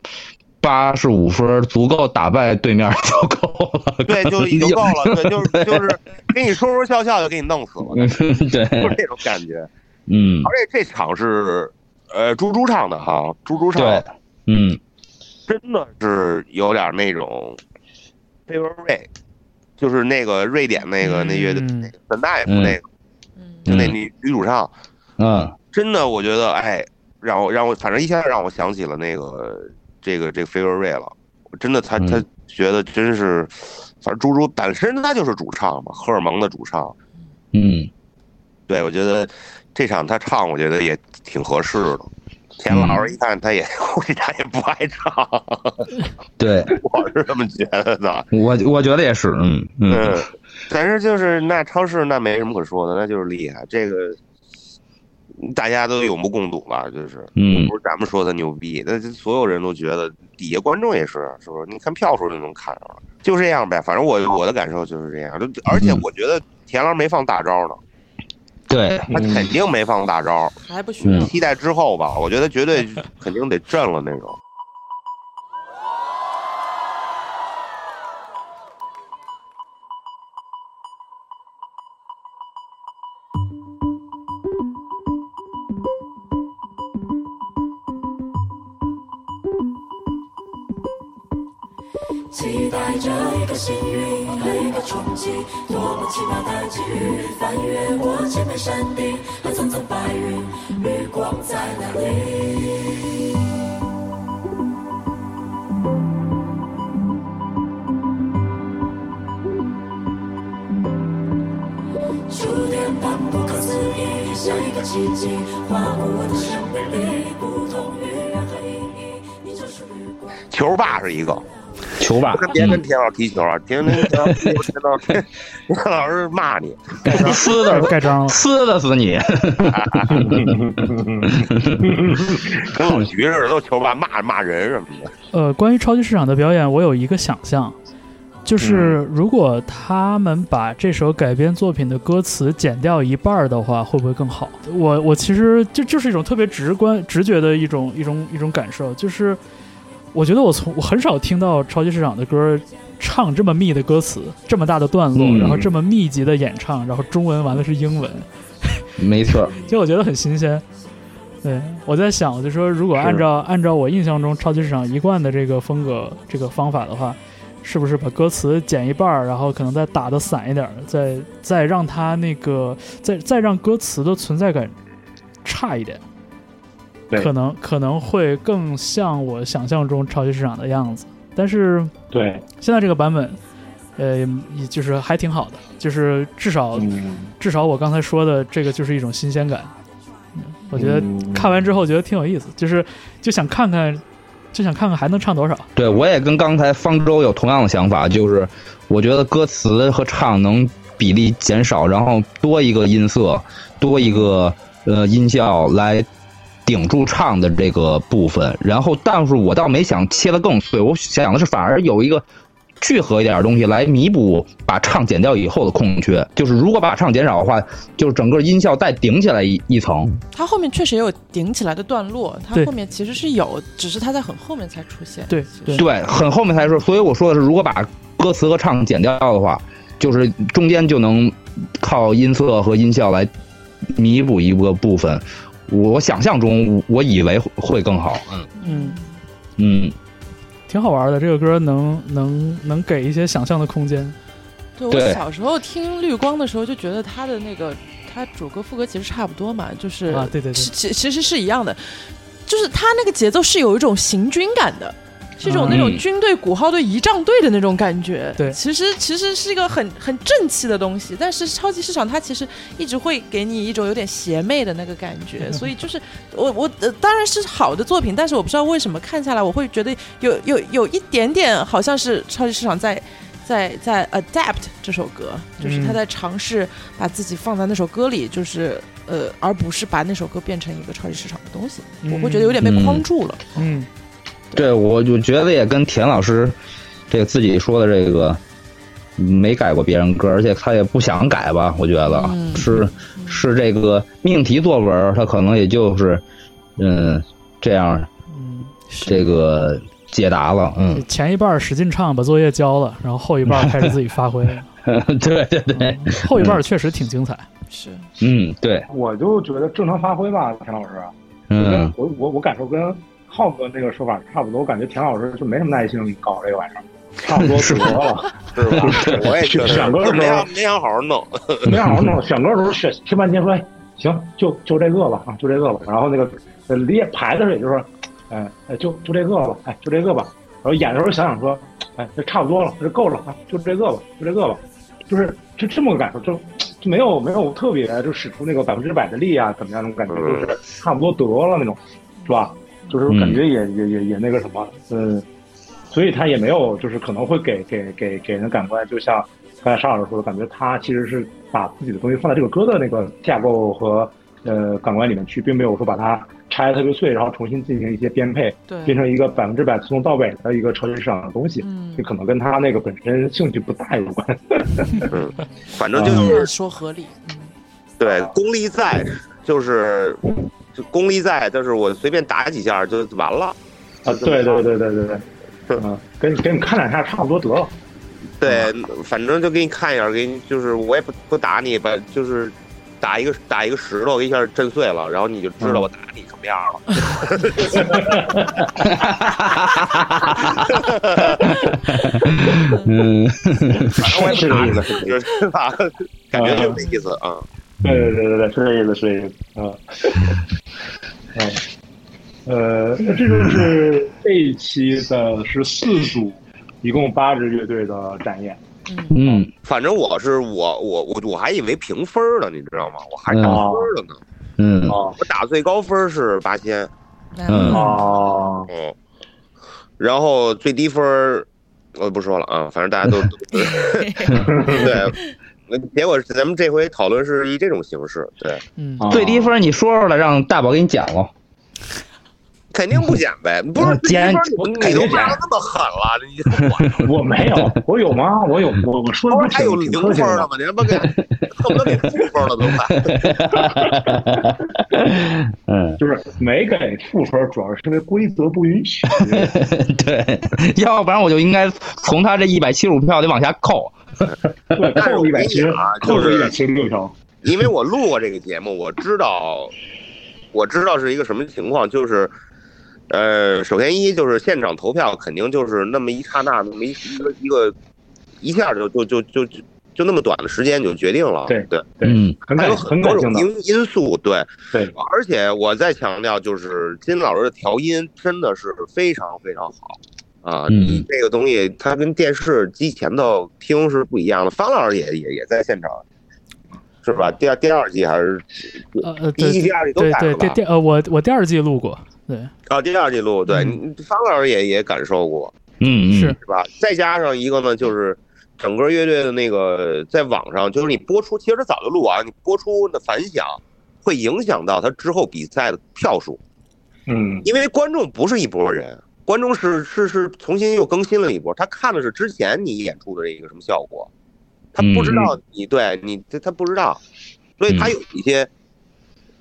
八十五分足够打败对面 就够了，对，就已经够了。对，就是就是给你说说笑笑就给你弄死了，对，就是这种感觉。嗯，而且这场是呃猪猪唱的哈，猪猪唱的，嗯，真的是有点那种 favor 瑞，就是那个瑞典那个那乐队嗯。那个本大夫那个，就那女女主唱，嗯，真的我觉得哎，让我让我反正一下让我想起了那个这个这个 favor 瑞了，真的他他觉得真是，反正猪猪本身他就是主唱嘛，荷尔蒙的主唱，嗯，对我觉得这场他唱我觉得也挺合适的。田老师一看，他也 估计他也不爱唱，对，我是这么觉得的。我我觉得也是，嗯嗯，嗯，但是就是那超市那没什么可说的，那就是厉害，这个大家都有目共睹吧，就是，嗯不是咱们说他牛逼，那这所有人都觉得，底下观众也是，是不是？你看票数就能看出来，就这样呗。反正我我的感受就是这样，就而且我觉得田老没放大招呢，对，他肯定没放大招，还不需要。期待之后吧，我觉得绝对肯定得震了那种。期待着一个幸运和一个冲击，多么奇妙的际遇！翻越过千面山顶和层层白云，绿光在哪里？触电般不可思议，像一个奇迹，划过我的生命里，不同于任何意义，你就是绿光。球霸是一个，球霸，别跟田老师踢球啊，田田田老师田老师骂你，撕的盖章了。撕的死你，跟老徐似的，都球吧骂骂人什么的。呃，关于超级市场的表演，我有一个想象，就是如果他们把这首改编作品的歌词剪掉一半儿的话，会不会更好？我我其实就就是一种特别直观、直觉的一种一种一种感受，就是我觉得我从我很少听到超级市场的歌唱这么密的歌词，这么大的段落，嗯。然后这么密集的演唱，然后中文完了是英文，没错，就我觉得很新鲜。对，我在想，我就说，如果按照按照我印象中超级市场一贯的这个风格、这个方法的话，是不是把歌词剪一半儿，然后可能再打的散一点儿，再再让它那个再再让歌词的存在感差一点，对可能可能会更像我想象中超级市场的样子。但是对，现在这个版本，呃，也就是还挺好的，就是至少、嗯，至少我刚才说的这个就是一种新鲜感。嗯我觉得嗯看完之后觉得挺有意思，就是就想看看，就想看看还能唱多少。对我也跟刚才方舟有同样的想法，就是我觉得歌词和唱能比例减少，然后多一个音色，多一个呃音效来顶住唱的这个部分。然后，但是我倒没想切得更碎，我想的是反而有一个聚合一点东西来弥补把唱剪掉以后的空缺。就是如果把唱减少的话，就是整个音效再顶起来一一层。它后面确实也有顶起来的段落，它后面其实是有，只是它在很后面才出现。对对对，很后面才说。所以我说的是，如果把歌词和唱剪掉的话，就是中间就能靠音色和音效来弥补一个部分。我想象中，我以为会更好。嗯嗯，嗯，挺好玩的。这个歌能能能给一些想象的空间。对我小时候听绿光的时候，就觉得它的那个它主歌副歌其实差不多嘛，就是啊对对对是其其实是一样的，就是它那个节奏是有一种行军感的。是一种那种嗯。军队鼓号队仪仗队的那种感觉，对。其实其实是一个很很正气的东西，但是超级市场它其实一直会给你一种有点邪魅的那个感觉，所以就是我我呃当然是好的作品，但是我不知道为什么看下来我会觉得有有有一点点好像是超级市场在在在 adapt 这首歌，就是他嗯在尝试把自己放在那首歌里，就是呃，而不是把那首歌变成一个超级市场的东西。我会觉得有点被框住了。嗯，对，我就觉得也跟田老师这个自己说的这个没改过别人歌，而且他也不想改吧，我觉得、嗯。是是这个命题作文，他可能也就是嗯这样嗯，这个解答了，嗯，前一半使劲唱，把作业交了，然后后一半开始自己发挥。对对对，嗯后一半确实挺精彩。是，嗯对，我就觉得正常发挥吧，田老师。嗯。我我我感受跟浩哥那个说法差不多，我感觉田老师就没什么耐心搞这个玩意儿，差不多得了。是吧？我也觉得选歌的时候没想没想好好弄。没想好好弄，选歌的时候选听半天说，哎，行，就就这个吧，啊，就这个吧。然后那个呃列牌的时候也就是，哎哎，就就这个吧，哎，就这个吧。然后演的时候想想说，哎，这差不多了，这够了啊，就这个吧，就这个吧。就是就这么个感受，就就没有没有特别就使出那个百分之百的力啊，怎么样那种感觉，就是差不多得了那种，是吧？就是感觉也、也也也那个什么，嗯，所以他也没有就是可能会给给给给人的感官，就像刚才沙老师说的，感觉他其实是把自己的东西放在这个歌的那个架构和呃感官里面去，并没有说把它拆得特别碎，然后重新进行一些编配，对变成一个百分之百从头到尾的一个超级市场的东西，嗯。这可能跟他那个本身兴趣不大有关。嗯，反正就是说合理，嗯，对功力在，就是就功力在，但是我随便打几下就完了。啊，对对对对对对，嗯，跟给你看两下差不多得了。对，反正就给你看一下，给你就是我也不不打你，把就是打一个打一个石头一下震碎了，然后你就知道我打你什么样了。嗯，反正我也不打你了，是是吧？感觉就这意思啊。对对对对对，是这意思，是这意思，嗯，嗯，呃，那这就是这一期的是四组，一共八支乐队的展演。嗯。反正我是我我我我还以为评分呢，你知道吗？我还打分了呢。嗯。哦我打最高分是八千，嗯。哦，嗯，然后最低分儿我不说了啊，反正大家都 对。那结果咱们这回讨论是以这种形式，对，嗯，最低分你说出来，让大宝给你讲了。肯定不减呗，不是减分你你都骂的那么狠了，你 我没有，我有吗？我有，我我说的还有挺零分了吗？？你他妈给 恨不得给负分了都快。嗯，就是没给负分，主要是因为规则不允许。对，要不然我就应该从他这一百七十五票得往下扣。扣一百七十扣了一百七十六票。因为我录过这个节目，我知道，我知道是一个什么情况，就是，呃，首先一就是现场投票肯定就是那么一刹那，那么一一个一个一下就就就就就就那么短的时间就决定了，对对，对，嗯还有很多。种因因素，对，对，而且我再强调，就是金老师的调音真的是非常非常好啊！嗯你这个东西它跟电视机前头听是不一样的。方老师也也也在现场，是吧？第二第二季还是呃呃，第一季、第二季都对对在了吧？呃，我我第二季录过，对，啊，第二季录对，嗯。方老师也也感受过，嗯嗯。是。是吧？再加上一个呢，就是整个乐队的那个在网上，就是你播出，其实他早就录完，你播出的反响会影响到他之后比赛的票数，嗯，因为观众不是一拨人，观众是是是重新又更新了一波，他看的是之前你演出的这个什么效果，他不知道你对你他他不知道，所以他有一些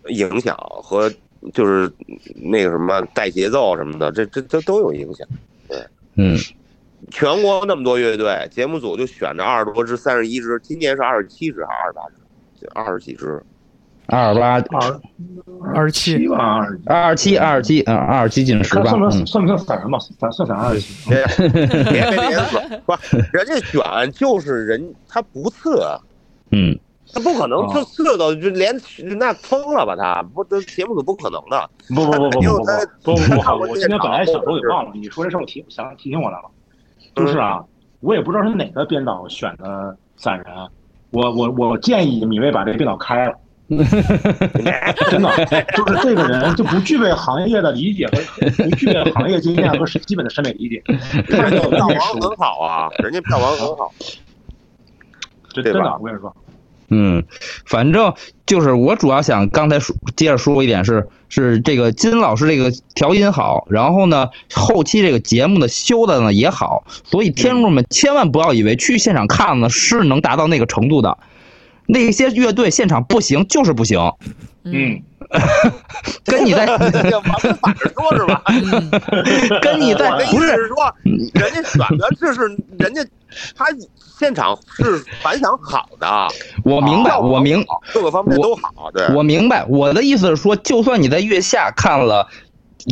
影响和就是那个什么带节奏什么的，这这这都有影响。对嗯全国那么多乐队，节目组就选着二十多支、三十一支，今年是二十七支还是二十八支？就二十几支。二十八、二二十七二十二十七、二十七，嗯，二十七进十吧，看算不嗯算算不算散人吧？算算散二十七。别别别别说，不，人家选就是人，他不次，嗯他不可能哦就次到就连那疯了吧？他不，这节目组不可能的。不不不不不不他不不不不，他看过我今天本来想都给忘了，你说这事儿我提想提醒我来了，就是啊，我也不知道是哪个编导选的散人，我我我建议米未把这个编导开了。真的，就是这个人就不具备行业的理解和不具备行业经验和基本的审美理解，票，房很好啊，人家票房很好。真真的，我跟你说，嗯，反正就是我主要想刚才说接着说一点是是这个金老师这个调音好，然后呢后期这个节目的修的呢也好，所以听众们千万不要以为去现场看呢是能达到那个程度的，那些乐队现场不行就是不行，嗯，跟你在 反着说是吧？跟你在不是是说，人家选的这是人家他现场是反响好的，我明白我明各个方面都好，对。我明白，我的意思是说，就算你在月下看了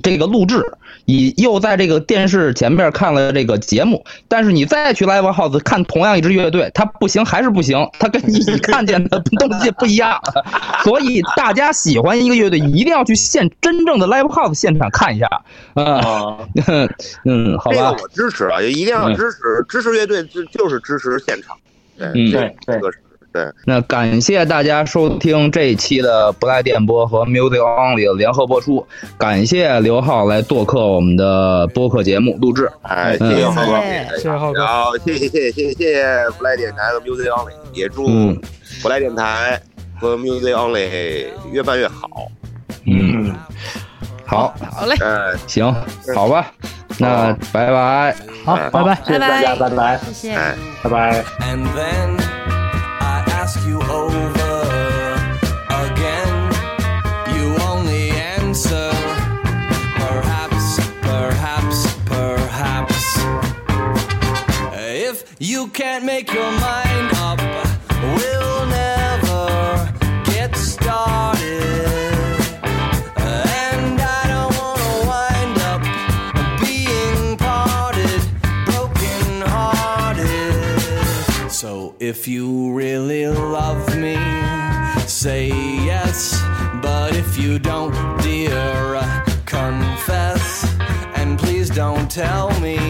这个录制，你又在这个电视前面看了这个节目，但是你再去 live house 看同样一支乐队，它不行还是不行，它跟你看见的东西不一样。所以大家喜欢一个乐队，一定要去现真正的 live house 现场看一下。啊，啊，嗯，好吧，这个我支持啊，也一定要支持，支持乐队就就是支持现场。对，对对这个是对。那感谢大家收听这一期的不赖电波和 Music Only 的联合播出，感谢刘浩来做客我们的播客节目录制。哎，嗯谢谢浩哥，谢谢浩哥然后谢谢谢谢谢谢不赖电台和 Music Only，也祝嗯不赖电台和 Music Only 越办越好。嗯，好，好嘞，嗯，行，好吧，那拜拜。好，拜拜。谢谢大家，拜拜，谢谢。哎。拜拜。Ask you over again. You only answer, perhaps, perhaps, perhaps. If you can't make your mind up, if you really love me, say yes. But if you don't, dear, uh, confess. And please don't tell me